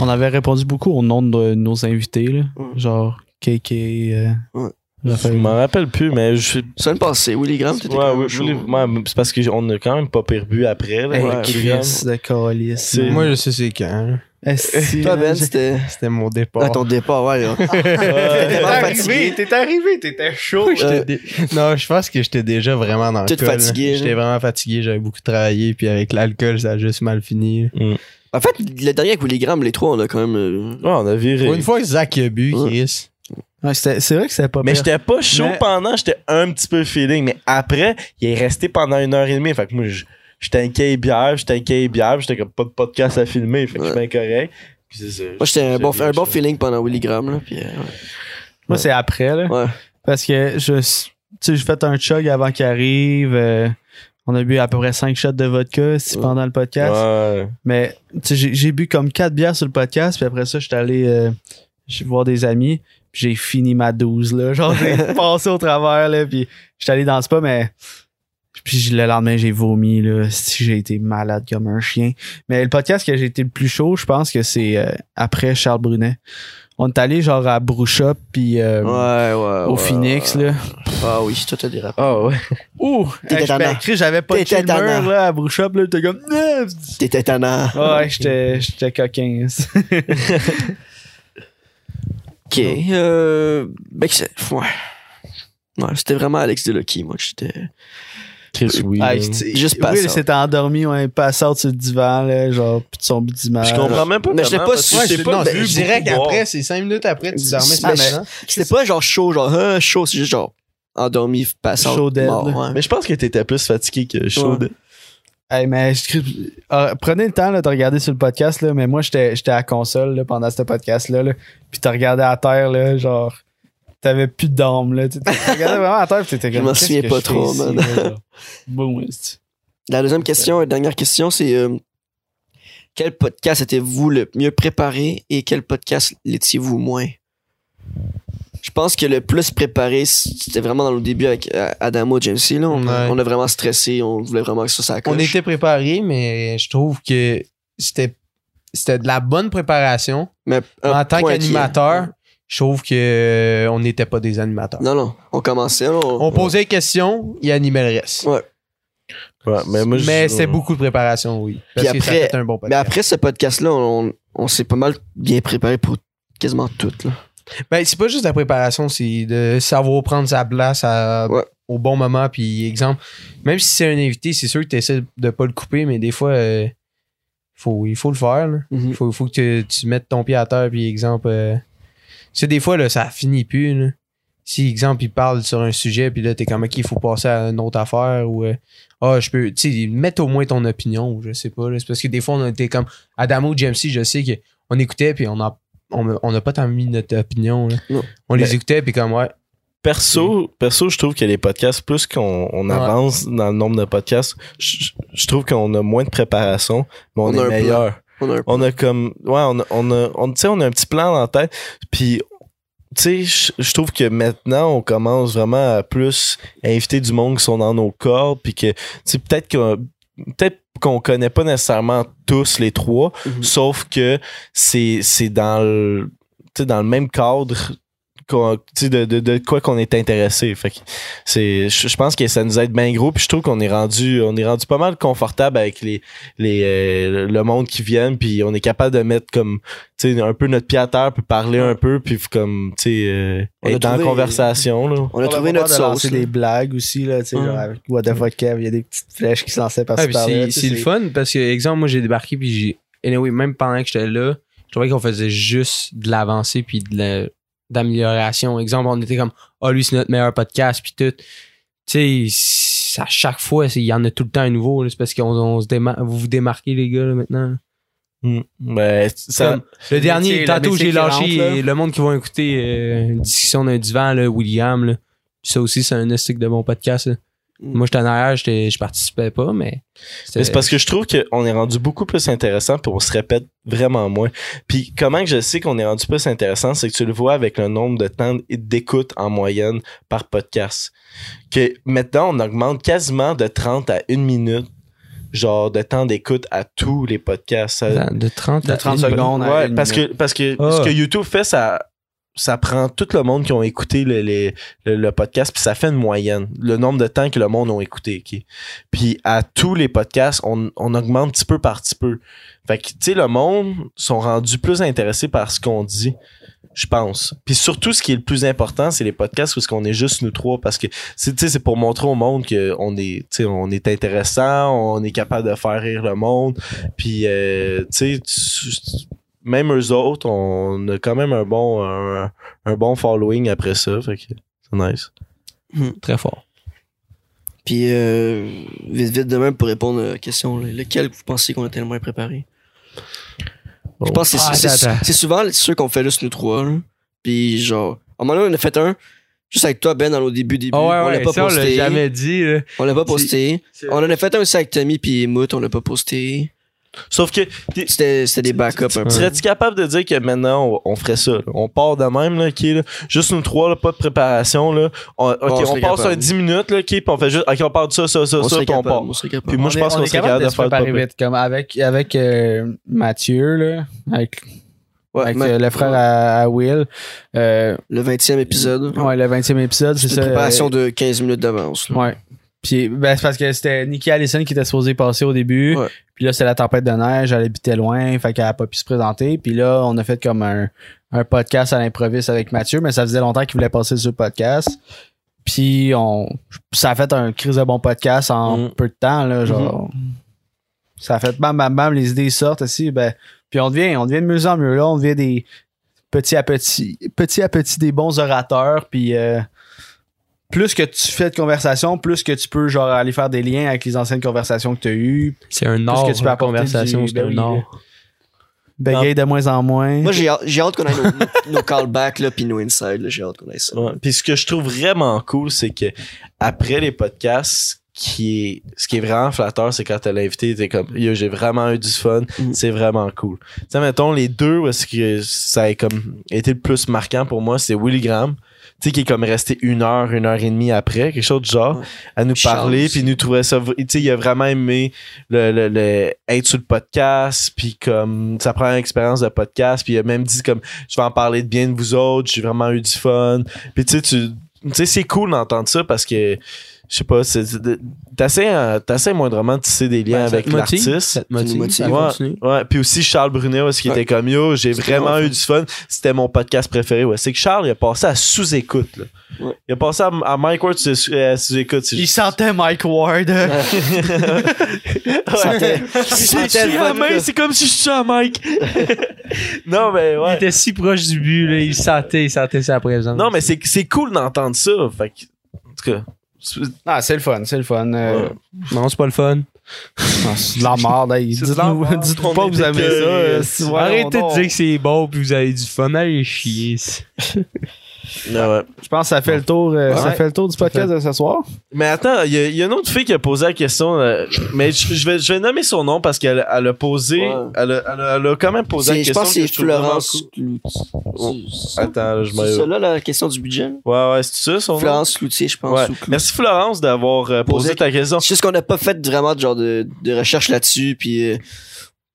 On avait répondu beaucoup au nom de nos invités, là. Ouais. Genre KK, euh, Ouais. Je m'en rappelle plus, mais je suis. Semaine passée, Willy Graham, t'étais Ouais, quand même oui, ouais, c'est parce qu'on a quand même pas perdu après. Là, Hey, Ouais, Chris de man. Moi, je sais c'est quand. Esti, (laughs) Toi, Ben, c'était C'était mon départ. à ton départ, ouais. là. (laughs) Ouais. T'étais fatigué. t'es arrivé, t'étais chaud. Euh, dé- Non, je pense que j'étais déjà vraiment dans le Tout fatigué, J'étais vraiment fatigué, j'avais beaucoup travaillé, puis avec l'alcool, ça a juste mal fini. En fait, le dernier avec Willy Graham, les trois, on a quand même. euh, Ouais, on a viré. Une fois que Zach a bu, Ouais. Chris. Ouais, c'est vrai que c'était pas Mais j'étais pas chaud Mais- pendant, j'étais un petit peu feeling. Mais après, il est resté pendant une heure et demie. Fait que moi, je- j'étais un bière, j'étais un bière, puis j'étais comme pas de podcast à filmer. Fait que je suis bien correct. Moi, j'étais un bon, un bon feeling pendant Willy Graham, là. Puis, euh, Moi, c'est après, là. ouais. Parce que je, j'ai fait un chug avant qu'il arrive. euh, on a bu à peu près 5 shots de vodka si, pendant le podcast. Ouais. Mais j'ai bu comme 4 bières sur le podcast. Puis après ça, j'étais allé euh, voir des amis. J'ai fini ma 12, là. Genre, j'ai (laughs) passé au travers, là. Puis j'étais allé dans le spa, mais. Puis le lendemain, j'ai vomi, là. Si j'ai été malade comme un chien. Mais le podcast que j'ai été le plus chaud, je pense que c'est euh, après Charles Brunet. On est allé genre à Brouchop, puis euh, Ouais, ouais. au ouais, Phoenix, là. Ah oui, toi, t'as des rappels. Ah ouais. (laughs) Ouh! T'étais Hey, m'écris, j'avais pas de mur, là, à Brouchop, là. T'es comme. Ah, T'étais tannant. Ouais, j'étais j'étais coquin. (laughs) Ok. Euh, ben, ouais. Ouais, c'était vraiment Alex Delucky, moi, que j'étais. Chris, oui. Ah, Juste Will pass out. s'était endormi, ouais, pass out sur le divan, là, genre, pis de son d'image. je comprends même pas Mais j'étais pas sûr- pas non, vu je dirais qu'après, c'est 5 minutes après, tu dormais sur le. C'était pas genre chaud, genre, hein, chaud, c'est juste genre endormi, pass out. Chaud dead, mort, là. ouais. Mais je pense que t'étais plus fatigué que chaud. Ouais. Hey, mais je ah, prenez le temps là, de regarder sur le podcast, là, mais moi, j'étais j'étais à la console là, pendant ce podcast-là, là, pis t'as regardé à terre, là, genre, t'avais plus d'âme, là. Tu regardais vraiment à terre, (laughs) Je m'en souviens pas trop, ici, man. (laughs) c'est- La deuxième question, la dernière question, c'est euh, quel podcast étiez-vous le mieux préparé et quel podcast l'étiez-vous moins? Je pense que le plus préparé, c'était vraiment dans le début avec euh, Adamo et Jamesy. Là. On, Ouais. on a vraiment stressé, on voulait vraiment que ça, ça On était préparés, mais je trouve que c'était c'était de la bonne préparation. Mais en tant qu'animateur, je trouve que euh, on n'était pas des animateurs. Non, non, on commençait. On, On posait des questions, il animait le reste. Ouais. Ouais, mais moi, mais je- c'était beaucoup de préparation, oui. Parce Puis que ça après- fait un bon Mais podcast. après ce podcast-là, on, on s'est pas mal bien préparé pour quasiment tout. Là. Ben, c'est pas juste la préparation, c'est de savoir prendre sa place à- Ouais. au bon moment. Puis, exemple, même si c'est un invité, c'est sûr que tu essaies de pas le couper, mais des fois, euh, faut, il faut le faire. là. Mhm. Il faut, faut que tu, tu mettes ton pied à terre. Puis, exemple, euh, tu des fois, là, ça finit plus. là. Si, exemple, il parle sur un sujet, puis là, t'es comme, OK, il faut passer à une autre affaire, ou, euh, ah, je peux, tu sais, mettre au moins ton opinion, je sais pas. C'est parce que des fois, on était comme, Adamo, JMC, je sais qu'on écoutait, puis on a on on n'a pas tant mis notre opinion. là. On les Ben- écoutait, puis comme, ouais. Perso, perso, je trouve que les podcasts, plus qu'on on Ouais. avance dans le nombre de podcasts, je, je trouve qu'on a moins de préparation, mais on, On a un est meilleur. On a un On a comme, ouais, on a, on a, on, tu sais, on a un petit plan dans la tête, puis tu sais, je- je trouve que maintenant, on commence vraiment à plus inviter du monde qui sont dans nos corps, puis que, tu sais, peut-être que peut-être qu'on connaît pas nécessairement tous les trois, Mhm. sauf que c'est c'est dans le tu sais, dans le même cadre qu'on- de, de, de quoi qu'on est intéressé. Fait que c'est je pense que ça nous aide bien gros puis je trouve qu'on est rendu on est rendu pas mal confortable avec les les euh, le monde qui viennent puis on est capable de mettre comme tu sais un peu notre pied à terre puis parler un peu puis comme tu sais euh, On a être dans la trouvé- conversation là. On a trouvé notre sauce. des blagues aussi, là, tu sais, Mm. genre avec What the fuck Kev, il y a des petites flèches qui se lançaient par Ah, c'est le fun parce que, exemple, moi j'ai débarqué puis j'ai. Anyway, même pendant que j'étais là, je trouvais qu'on faisait juste de l'avancée puis de la- d'amélioration. Exemple, on était comme, ah, lui, c'est notre meilleur podcast puis tout. Tu sais, à chaque fois, il y en a tout le temps un nouveau. C'est parce qu'on on se vous vous démarquez, les gars, là, maintenant. Mm. Ben, ça, Comme le dernier, tantôt, j'ai lâché rentre, le monde qui va écouter euh, une discussion d'un divan, là, William. Là. Ça aussi, c'est un estique de bon podcast. là. Mm. Moi, j'étais en arrière, je participais pas, mais. c'est parce que je trouve qu'on est rendu beaucoup plus intéressant puis on se répète vraiment moins. Puis comment que je sais qu'on est rendu plus intéressant, c'est que tu le vois avec le nombre de temps d'écoute en moyenne par podcast. Que maintenant, on augmente quasiment de 30 à 1 minute genre de temps d'écoute à tous les podcasts. De 30 De 30 à- secondes. à Ouais, une parce minute. que, parce que Ah. ce que YouTube fait, ça, ça prend tout le monde qui ont écouté le, podcast, puis ça fait une moyenne. Le nombre de temps que le monde a écouté. Puis à tous les podcasts, on, on augmente petit peu par petit peu. Fait que, tu sais, le monde sont rendus plus intéressés par ce qu'on dit, je pense. Puis surtout, ce qui est le plus important, c'est les podcasts parce qu'on est juste nous trois. Parce que, c'est, tu sais, c'est pour montrer au monde qu'on est, on est intéressant, on est capable de faire rire le monde. Puis, euh, tu sais, même eux autres, on a quand même un bon, un, un bon following après ça. Fait que c'est nice. Très fort. Puis, euh, vite, vite de même pour répondre à la question, lequel vous pensez qu'on a tellement préparé? Je pense que c'est- Ah, c'est souvent ceux qu'on fait juste nous trois. là. Puis, genre, à un moment donné, on a fait un juste avec toi, Ben, dans nos débuts, début. Ah on ouais, l'a ouais, pas ça, on l'a posté. jamais dit. là. On l'a pas posté. C'est- On en a fait un aussi avec Tommy puis Mout, on l'a pas posté. Sauf que, C'était c'était des backups un peu. serais-tu capable de dire que maintenant, on, on ferait ça? là? On part de même, là, ok, là, juste nous trois, là, pas de préparation. Là. On, ok, on on, serait passe un 10 minutes, là, ok, puis on fait juste, ok, on parle de ça, ça, ça, On ça, puis on part. Puis moi, je pense qu'on serait capable de se faire pas vite, comme avec, avec euh, Mathieu, là, avec, Ouais, avec euh, le frère à, à Will. Euh, Le 20e épisode. ouais, le 20e épisode, c'est ça. une préparation euh, de 15 minutes d'avance. Ouais. Puis, ben, c'est parce que c'était Nikki Allison qui était supposée passer au début. Ouais. Puis là, c'est la tempête de neige. Elle habitait loin. Fait qu'elle a pas pu se présenter. Puis là, on a fait comme un, un podcast à l'improviste avec Mathieu. Mais ça faisait longtemps qu'il voulait passer sur le podcast. Puis on, ça a fait un crise de bon podcast en Mm. peu de temps, là. Genre, ça a fait bam, bam, bam. Les idées sortent aussi. Ben, puis on devient, on devient de mieux en mieux là. On devient des petit à petit, petit à petit des bons orateurs. Puis, euh, plus que tu fais de conversation, plus que tu peux genre aller faire des liens avec les anciennes conversations que tu as eues, C'est un art. que tu peux la apporter conversation, du- c'est ben un art. bégayer de moins en moins. Moi, j'ai hâte, qu'on ait nos, nos- callbacks, là, puis nos insides, là. J'ai hâte qu'on ait ça. Ouais. Puis ce que je trouve vraiment cool, c'est que après les podcasts, qui est, ce qui est vraiment flatteur, c'est quand t'as l'invité, t'es comme, yo, j'ai vraiment eu du fun, Mm. c'est vraiment cool. Tu sais, mettons, les deux, où est-ce que ça a comme été le plus marquant pour moi, c'est Willy Graham, tu sais, qui est comme resté une heure, une heure et demie après, quelque chose du genre, Ouais. à nous parler, puis nous trouvait ça, tu sais, il a vraiment aimé le, le, le- être sur le podcast, puis comme sa première expérience de podcast, puis il a même dit comme, je vais en parler de bien de vous autres, j'ai vraiment eu du fun, puis tu sais, tu tu sais, c'est cool d'entendre ça parce que, je sais pas, c'est- t'essaies, euh, t'essaies moindrement de tisser des liens Ben, avec l'artiste. Ça te motive. motive. ça Ouais. puis aussi Charles Brunet, où qu'il Ouais. était comme yo, j'ai vraiment eu du fun. C'était mon podcast préféré. Ouais. C'est que Charles, il a passé à sous-écoute. Il a passé à, à Mike Ward sous- à sous-écoute. c'est Il juste- sentait Mike Ward. il (laughs) C'est comme si je suis à Mike. (laughs) non, mais Il ouais. était si proche du but, là, il sentait, il sentait sa présence. Non, mais c'est c'est cool d'entendre ça. Fait que, en tout cas, ah, c'est le fun, c'est le fun. Euh, Ouais. Non, c'est pas le fun. (laughs) ah, c'est de la merde. hey. Dites-nous (laughs) pas que vous aimez ça. euh, Arrêtez de dire que c'est bon puis vous avez du fun. Allez chier. (laughs) Ah ouais. Je pense que ça fait le tour, euh, ça fait le tour du podcast de ce soir. Mais attends, il y, a- il y a une autre fille qui a posé la question, euh, mais je, je vais, je vais nommer son nom parce qu'elle elle a posé, Ouais. elle, a, elle, a, elle a quand même posé la C'est- Je question. pense que c'est Florence. Cloutier. C'est ça? Attends, là, je C'est ça, me. là, la question du budget? Ouais, ouais, c'est ça son nom? Florence Cloutier, je pense. Ouais. ou Cloutier. Merci Florence d'avoir euh, posé Posé- ta question. C'est juste qu'on n'a pas fait vraiment de genre de, de recherche là-dessus, puis euh,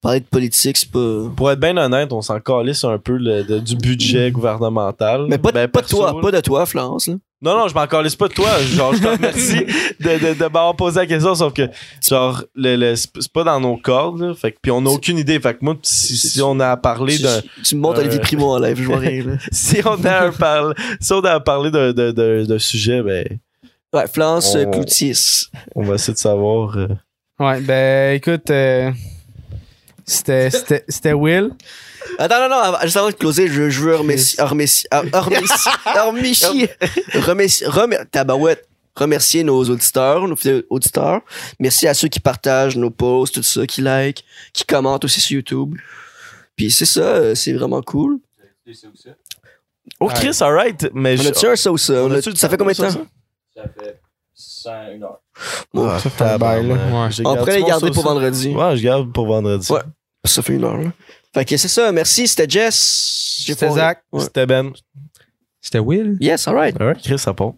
parler de politique, c'est pas. Pour être bien honnête, on s'en calisse un peu le- de- du budget gouvernemental. Mais pas, Ben, pas de perso, toi, là. pas de toi, Florence. Là. Non, non, je m'en calisse pas de toi. Genre, je te (laughs) remercie de, de, de m'avoir posé la question, sauf que, genre, le, le- c'est pas dans nos cordes, là. Fait que, puis on n'a aucune idée. Fait que moi, si, si on a à parler Tu, d'un. tu me montres euh, Olivier Primo en live, je vois rien. Là. (laughs) Si on a à parler, si on a à parler d'un, sujet, ben, Ouais, Florence On- euh, Cloutier. on va essayer de savoir. euh. Ouais, ben écoute, euh, c'était c'était- c'était Will. Attends, non, non, juste avant de closer, je, je veux remercier. Remercier. ah, (laughs) Remercier. Remercier. Remercier. remer- Tabarouette. Remercier nos auditeurs, nos fidèles auditeurs. Merci à ceux qui partagent nos posts, tout ça, qui like, qui commentent aussi sur YouTube. Puis c'est ça, euh, c'est vraiment cool. Oh, Chris, alright. Mais On je- a-tu un ça ou ça? on a-tu ça fait combien de temps? ça? Ça fait 100, une heure. Bon, Ah, ça fait un bail, là. Ouais. On gardé pourrait les garder pour vendredi. Ouais, je garde pour vendredi. Ouais. Ça fait une heure, là. Fait que c'est ça, merci, c'était Jess. C'était. Zach. Ouais. C'était Ben. C'était Will? Yes, alright. Alright, Chris, ça part.